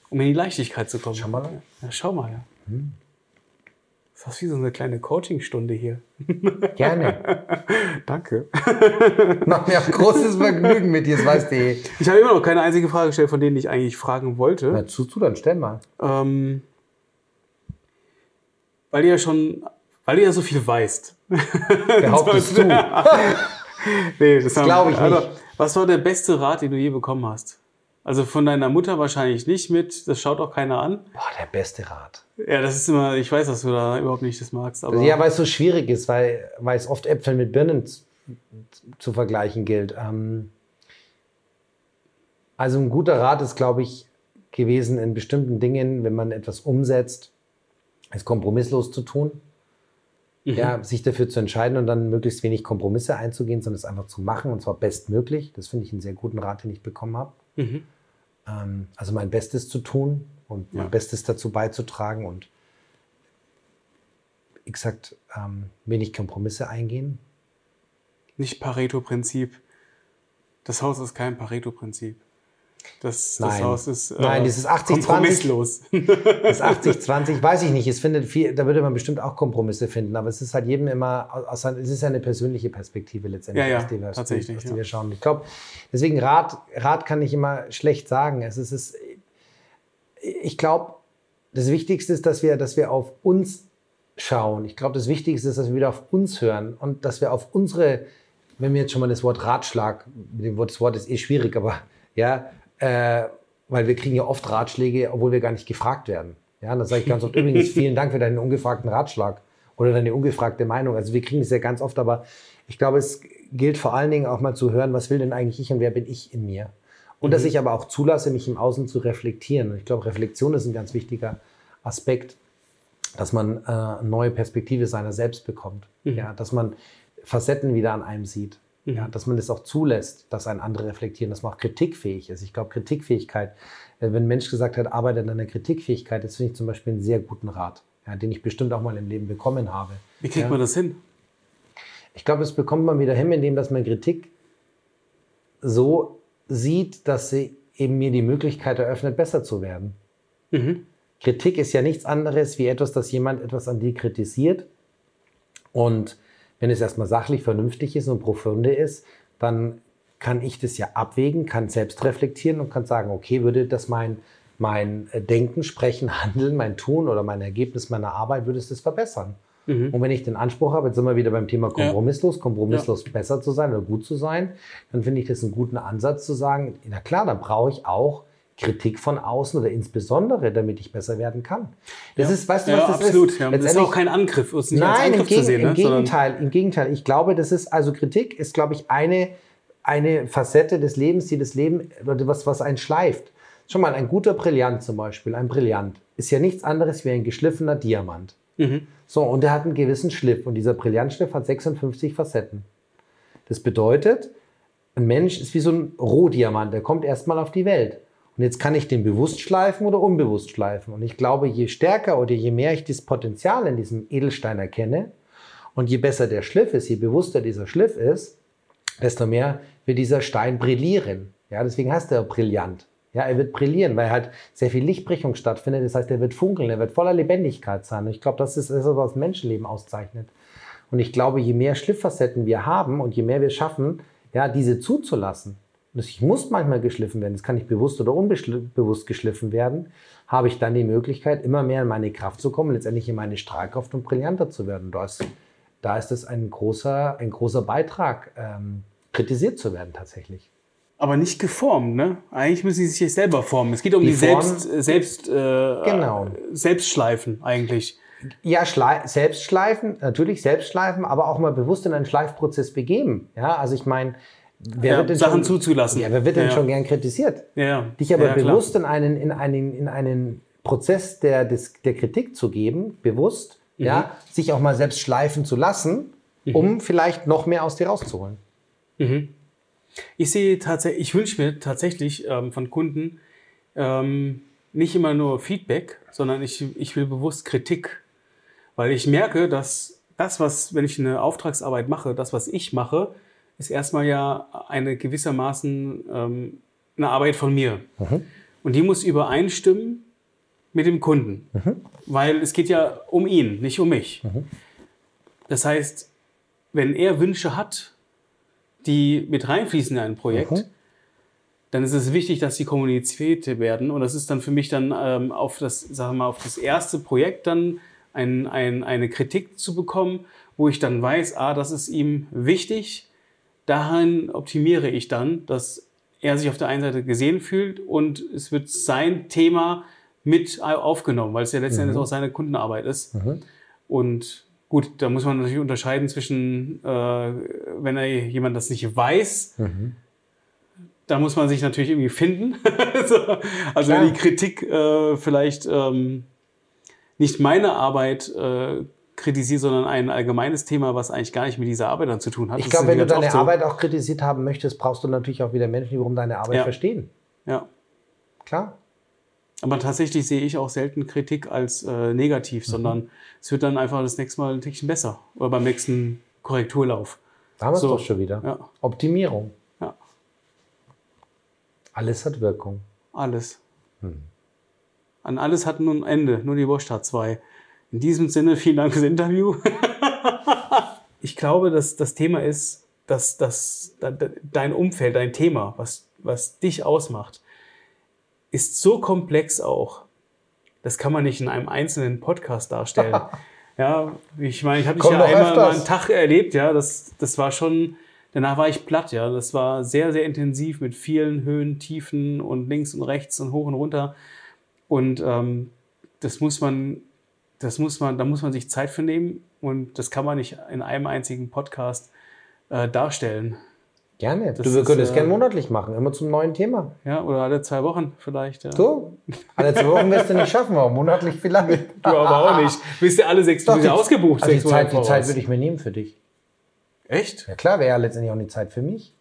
Um in die Leichtigkeit zu kommen. Schau mal. Ja, schau mal, ja. Mhm. Das ist wie so eine kleine Coachingstunde hier. [LAUGHS] Gerne. Danke. [LAUGHS] Macht mir auch großes Vergnügen mit dir, das weißt du eh. Ich habe immer noch keine einzige Frage gestellt, von denen ich eigentlich fragen wollte. Na, zu, zu, dann stell mal. Ähm, weil du ja schon, weil du ja so viel weißt. [LAUGHS] Behauptest du? [LAUGHS] nee, das, das glaube ich nicht. Also, was war der beste Rat, den du je bekommen hast? Also von deiner Mutter wahrscheinlich nicht mit, das schaut auch keiner an. Boah, der beste Rat. Ja, das ist immer, ich weiß, dass du da überhaupt nicht das magst. Aber ja, weil es so schwierig ist, weil, weil es oft Äpfel mit Birnen zu, zu vergleichen gilt. Ähm, also ein guter Rat ist, glaube ich, gewesen in bestimmten Dingen, wenn man etwas umsetzt, es kompromisslos zu tun. Mhm. Ja, sich dafür zu entscheiden und dann möglichst wenig Kompromisse einzugehen, sondern es einfach zu machen und zwar bestmöglich. Das finde ich einen sehr guten Rat, den ich bekommen habe. Mhm. Ähm, also mein Bestes zu tun und ja. mein Bestes dazu beizutragen und wie gesagt, ähm, wenig Kompromisse eingehen. Nicht Pareto-Prinzip. Das Haus ist kein Pareto-Prinzip. Das, das Haus ist äh, Nein, dieses 80 kompromisslos. 20, das 80-20, weiß ich nicht. Es findet viel, da würde man bestimmt auch Kompromisse finden, aber es ist halt jedem immer, es ist ja eine persönliche Perspektive letztendlich, ja, ja, die wir, tatsächlich, die, die wir schauen. Ich glaube, deswegen Rat, Rat kann ich immer schlecht sagen. Es ist, es, ich glaube, das Wichtigste ist, dass wir, dass wir auf uns schauen. Ich glaube, das Wichtigste ist, dass wir wieder auf uns hören und dass wir auf unsere, wenn wir jetzt schon mal das Wort Ratschlag, das Wort ist eh schwierig, aber ja, äh, weil wir kriegen ja oft Ratschläge, obwohl wir gar nicht gefragt werden. Ja, dann sage ich ganz oft übrigens [LAUGHS] vielen Dank für deinen ungefragten Ratschlag oder deine ungefragte Meinung. Also wir kriegen es ja ganz oft, aber ich glaube, es gilt vor allen Dingen auch mal zu hören, was will denn eigentlich ich und wer bin ich in mir? Und mhm. dass ich aber auch zulasse, mich im Außen zu reflektieren. Und ich glaube, Reflexion ist ein ganz wichtiger Aspekt, dass man äh, eine neue Perspektive seiner selbst bekommt. Mhm. Ja, dass man Facetten wieder an einem sieht. Ja, dass man das auch zulässt, dass ein andere reflektieren, dass man auch kritikfähig ist. Ich glaube, Kritikfähigkeit, äh, wenn ein Mensch gesagt hat, arbeite an deiner Kritikfähigkeit, das finde ich zum Beispiel einen sehr guten Rat, ja, den ich bestimmt auch mal im Leben bekommen habe. Wie kriegt ja. man das hin? Ich glaube, das bekommt man wieder hin, indem dass man Kritik so sieht, dass sie eben mir die Möglichkeit eröffnet, besser zu werden. Mhm. Kritik ist ja nichts anderes wie etwas, dass jemand etwas an dir kritisiert und wenn es erstmal sachlich vernünftig ist und profunde ist, dann kann ich das ja abwägen, kann selbst reflektieren und kann sagen, okay, würde das mein, mein äh, Denken, Sprechen, [LAUGHS] Handeln, mein Tun oder mein Ergebnis meiner Arbeit, würde es das verbessern? Mhm. Und wenn ich den Anspruch habe, jetzt sind wir wieder beim Thema kompromisslos, kompromisslos ja. besser zu sein oder gut zu sein, dann finde ich das einen guten Ansatz zu sagen, na klar, dann brauche ich auch Kritik von außen oder insbesondere, damit ich besser werden kann. Das ja. ist, weißt du, was ja, das absolut. ist? Ja, das ist auch kein Angriff. Ist nicht nein, Angriff im, Geg sehen, im ne? Gegenteil, im Gegenteil. Ich glaube, das ist, also Kritik ist, glaube ich, eine, eine Facette des Lebens, die das Leben, was, was einen schleift. Schon mal, ein guter Brillant zum Beispiel, ein Brillant, ist ja nichts anderes wie ein geschliffener Diamant. Mhm. So, und der hat einen gewissen Schliff und dieser Brillantschliff hat 56 Facetten. Das bedeutet, ein Mensch ist wie so ein Rohdiamant, der kommt erstmal auf die Welt. Und jetzt kann ich den bewusst schleifen oder unbewusst schleifen. Und ich glaube, je stärker oder je mehr ich das Potenzial in diesem Edelstein erkenne und je besser der Schliff ist, je bewusster dieser Schliff ist, desto mehr wird dieser Stein brillieren. Ja, deswegen heißt er brillant. Ja, er wird brillieren, weil halt sehr viel Lichtbrechung stattfindet. Das heißt, er wird funkeln, er wird voller Lebendigkeit sein. Und ich glaube, das ist das, was Menschenleben auszeichnet. Und ich glaube, je mehr Schlifffacetten wir haben und je mehr wir schaffen, ja, diese zuzulassen, ich muss manchmal geschliffen werden, das kann nicht bewusst oder unbewusst geschliffen werden, habe ich dann die Möglichkeit, immer mehr in meine Kraft zu kommen, letztendlich in meine Strahlkraft und brillanter zu werden. Da ist, da ist es ein großer, ein großer Beitrag, ähm, kritisiert zu werden tatsächlich. Aber nicht geformt, ne? Eigentlich müssen sie sich selber formen. Es geht um die, die Selbst, Selbst, äh, genau. Selbstschleifen eigentlich. Ja, Selbstschleifen, natürlich Selbstschleifen, aber auch mal bewusst in einen Schleifprozess begeben. Ja, also ich meine, wer ja, wird Sachen schon, zuzulassen. Ja, wer wird denn Ja. schon gern kritisiert? Ja. Dich aber bewusst in einen, in einen, in einen Prozess der, des, der Kritik zu geben, bewusst, Mhm. ja, sich auch mal selbst schleifen zu lassen, um vielleicht noch mehr aus dir rauszuholen. Ich sehe tatsächlich, ich wünsche mir tatsächlich ähm, von Kunden ähm, nicht immer nur Feedback, sondern ich, ich will bewusst Kritik. Weil ich merke, dass das, was, wenn ich eine Auftragsarbeit mache, das, was ich mache, ist erstmal ja eine gewissermaßen ähm, eine Arbeit von mir. Und die muss übereinstimmen mit dem Kunden. Weil es geht ja um ihn, nicht um mich. Das heißt, wenn er Wünsche hat, die mit reinfließen in ein Projekt, Mhm. dann ist es wichtig, dass sie kommuniziert werden. Und das ist dann für mich dann ähm, auf das, sagen wir mal, auf das erste Projekt dann ein, ein, eine Kritik zu bekommen, wo ich dann weiß, ah, das ist ihm wichtig. Darin optimiere ich dann, dass er sich auf der einen Seite gesehen fühlt und es wird sein Thema mit aufgenommen, weil es ja letzten Endes auch seine Kundenarbeit ist. Und gut, da muss man natürlich unterscheiden zwischen, äh, wenn er jemand das nicht weiß, da muss man sich natürlich irgendwie finden. [LAUGHS] so, also Klar. wenn die Kritik äh, vielleicht ähm, nicht meine Arbeit äh, kritisiert, sondern ein allgemeines Thema, was eigentlich gar nicht mit dieser Arbeit dann zu tun hat. Ich glaube, wenn du deine so. Arbeit auch kritisiert haben möchtest, brauchst du natürlich auch wieder Menschen, die warum deine Arbeit Ja. verstehen. Ja. Klar. Aber tatsächlich sehe ich auch selten Kritik als äh, Mhm. negativ, sondern es wird dann einfach das nächste Mal ein Tickchen besser. Oder beim nächsten Korrekturlauf. Da haben wir es So. doch schon wieder. Ja. Optimierung. Ja. Alles hat Wirkung. Alles. Hm. An alles hat nun ein Ende, nur die Wurst hat zwei. In diesem Sinne, [LAUGHS] vielen Dank fürs Interview. ich glaube, dass das Thema ist, dass, dass da- da- dein Umfeld, dein Thema, was, was dich ausmacht, ist so komplex auch. Das kann man nicht in einem einzelnen Podcast darstellen. [LAUGHS] ja, ich meine, ich habe dich ja einmal öfters. mal einen Tag erlebt, ja, das, das war schon, danach war ich platt, ja, das war sehr, sehr intensiv mit vielen Höhen, Tiefen und links und rechts und hoch und runter. Und ähm, das muss man, das muss man, da muss man sich Zeit für nehmen und das kann man nicht in einem einzigen Podcast äh, darstellen. Gerne. Das du wir können es äh, gerne monatlich machen, immer zum neuen Thema. Ja, oder alle zwei Wochen vielleicht. Ja. So. Alle zwei Wochen wirst du nicht schaffen, aber monatlich vielleicht. [LAUGHS] Du aber auch nicht. Bist ja alle sechs, bist ja ausgebucht. Also die Zeit, die Zeit würde ich mir nehmen für dich. Echt? Ja klar, wäre ja letztendlich auch die Zeit für mich.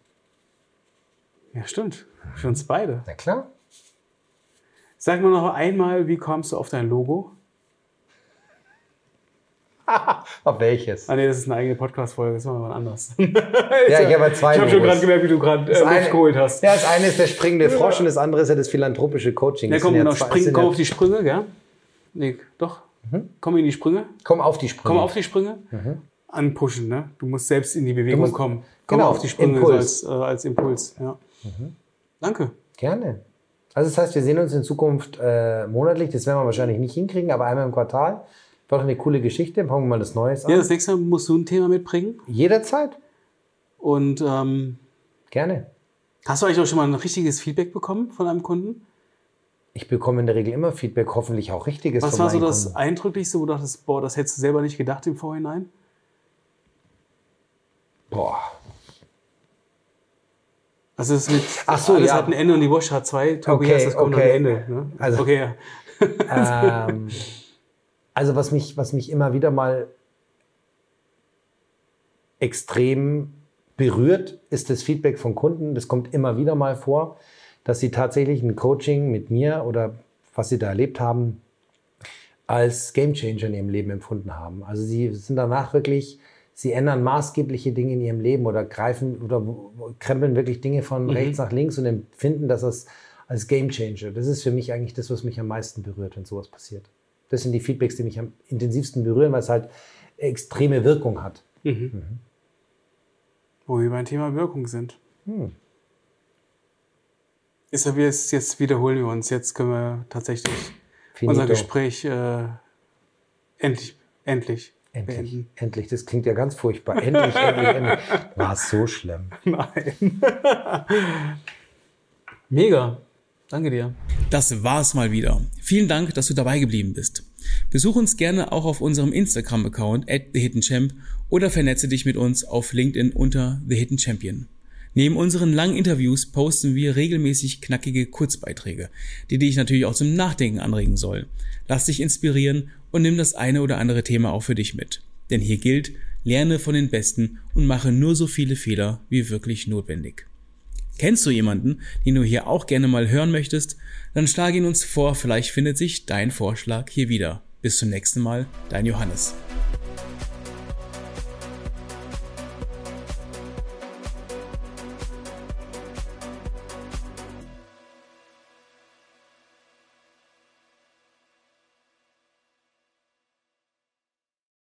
Ja, stimmt. Für uns beide. Na klar. Sag mir noch einmal, wie kommst du auf dein Logo? [LAUGHS] Auf welches? Ah, nee, das ist eine eigene Podcast-Folge, das machen wir mal anders. [LAUGHS] Ja, ich habe zwei Ich habe schon gerade gemerkt, wie du gerade äh, eine- geholt hast. Ja, das eine ist der springende Frosch und das andere ist ja das philanthropische Coaching. Ja, komm, genau, spring, komm ja- auf die Sprünge, gell? Nee, doch. Komm in die Sprünge. komm auf die Sprünge. Komm auf die Sprünge. Anpushen, ne? Du musst selbst in die Bewegung musst- kommen. Komm genau, auf die Sprünge Impuls. Als, äh, als Impuls. Ja. Danke. Gerne. Also das heißt, wir sehen uns in Zukunft äh, monatlich. Das werden wir wahrscheinlich nicht hinkriegen, aber einmal im Quartal. War doch eine coole Geschichte. Fangen wir mal das Neues an. Ja, das nächste Mal musst du ein Thema mitbringen. Jederzeit. Und ähm, Gerne. hast du eigentlich auch schon mal ein richtiges Feedback bekommen von einem Kunden? Ich bekomme in der Regel immer Feedback, hoffentlich auch richtiges Was war so das Kunden. Eindrücklichste, wo du dachtest, boah, das hättest du selber nicht gedacht im Vorhinein? Boah. Also es mit Ach so, alles ja. hat ein Ende und die Wurst hat zwei. Tobias, Okay, das kommt okay. am Ende. Ne? Also- okay, ja. ähm, [LAUGHS] also was mich, was mich immer wieder mal extrem berührt, ist das Feedback von Kunden. Das kommt immer wieder mal vor, dass sie tatsächlich ein Coaching mit mir oder was sie da erlebt haben, als Gamechanger in ihrem Leben empfunden haben. Also sie sind danach wirklich, sie ändern maßgebliche Dinge in ihrem Leben oder greifen oder krempeln wirklich Dinge von rechts nach links und empfinden das als, als Gamechanger. Das ist für mich eigentlich das, was mich am meisten berührt, wenn sowas passiert. Das sind die Feedbacks, die mich am intensivsten berühren, weil es halt extreme Wirkung hat. Wo wir beim Thema Wirkung sind. Hm. Ist ja, wie es- jetzt wiederholen wir uns. Jetzt können wir tatsächlich Finito. unser Gespräch äh, endlich, endlich, Endlich, beenden. endlich. Das klingt ja ganz furchtbar. Endlich, endlich, endlich. [LAUGHS] War so schlimm. Nein. [LAUGHS] Mega. Danke dir. Das war's mal wieder. Vielen Dank, dass du dabei geblieben bist. Besuch uns gerne auch auf unserem Instagram-Account at TheHiddenChamp oder vernetze dich mit uns auf LinkedIn unter The Hidden Champion. Neben unseren langen Interviews posten wir regelmäßig knackige Kurzbeiträge, die dich natürlich auch zum Nachdenken anregen sollen. Lass dich inspirieren und nimm das eine oder andere Thema auch für dich mit. Denn hier gilt, lerne von den Besten und mache nur so viele Fehler wie wirklich notwendig. Kennst du jemanden, den du hier auch gerne mal hören möchtest? Dann schlage ihn uns vor, vielleicht findet sich dein Vorschlag hier wieder. Bis zum nächsten Mal, dein Johannes.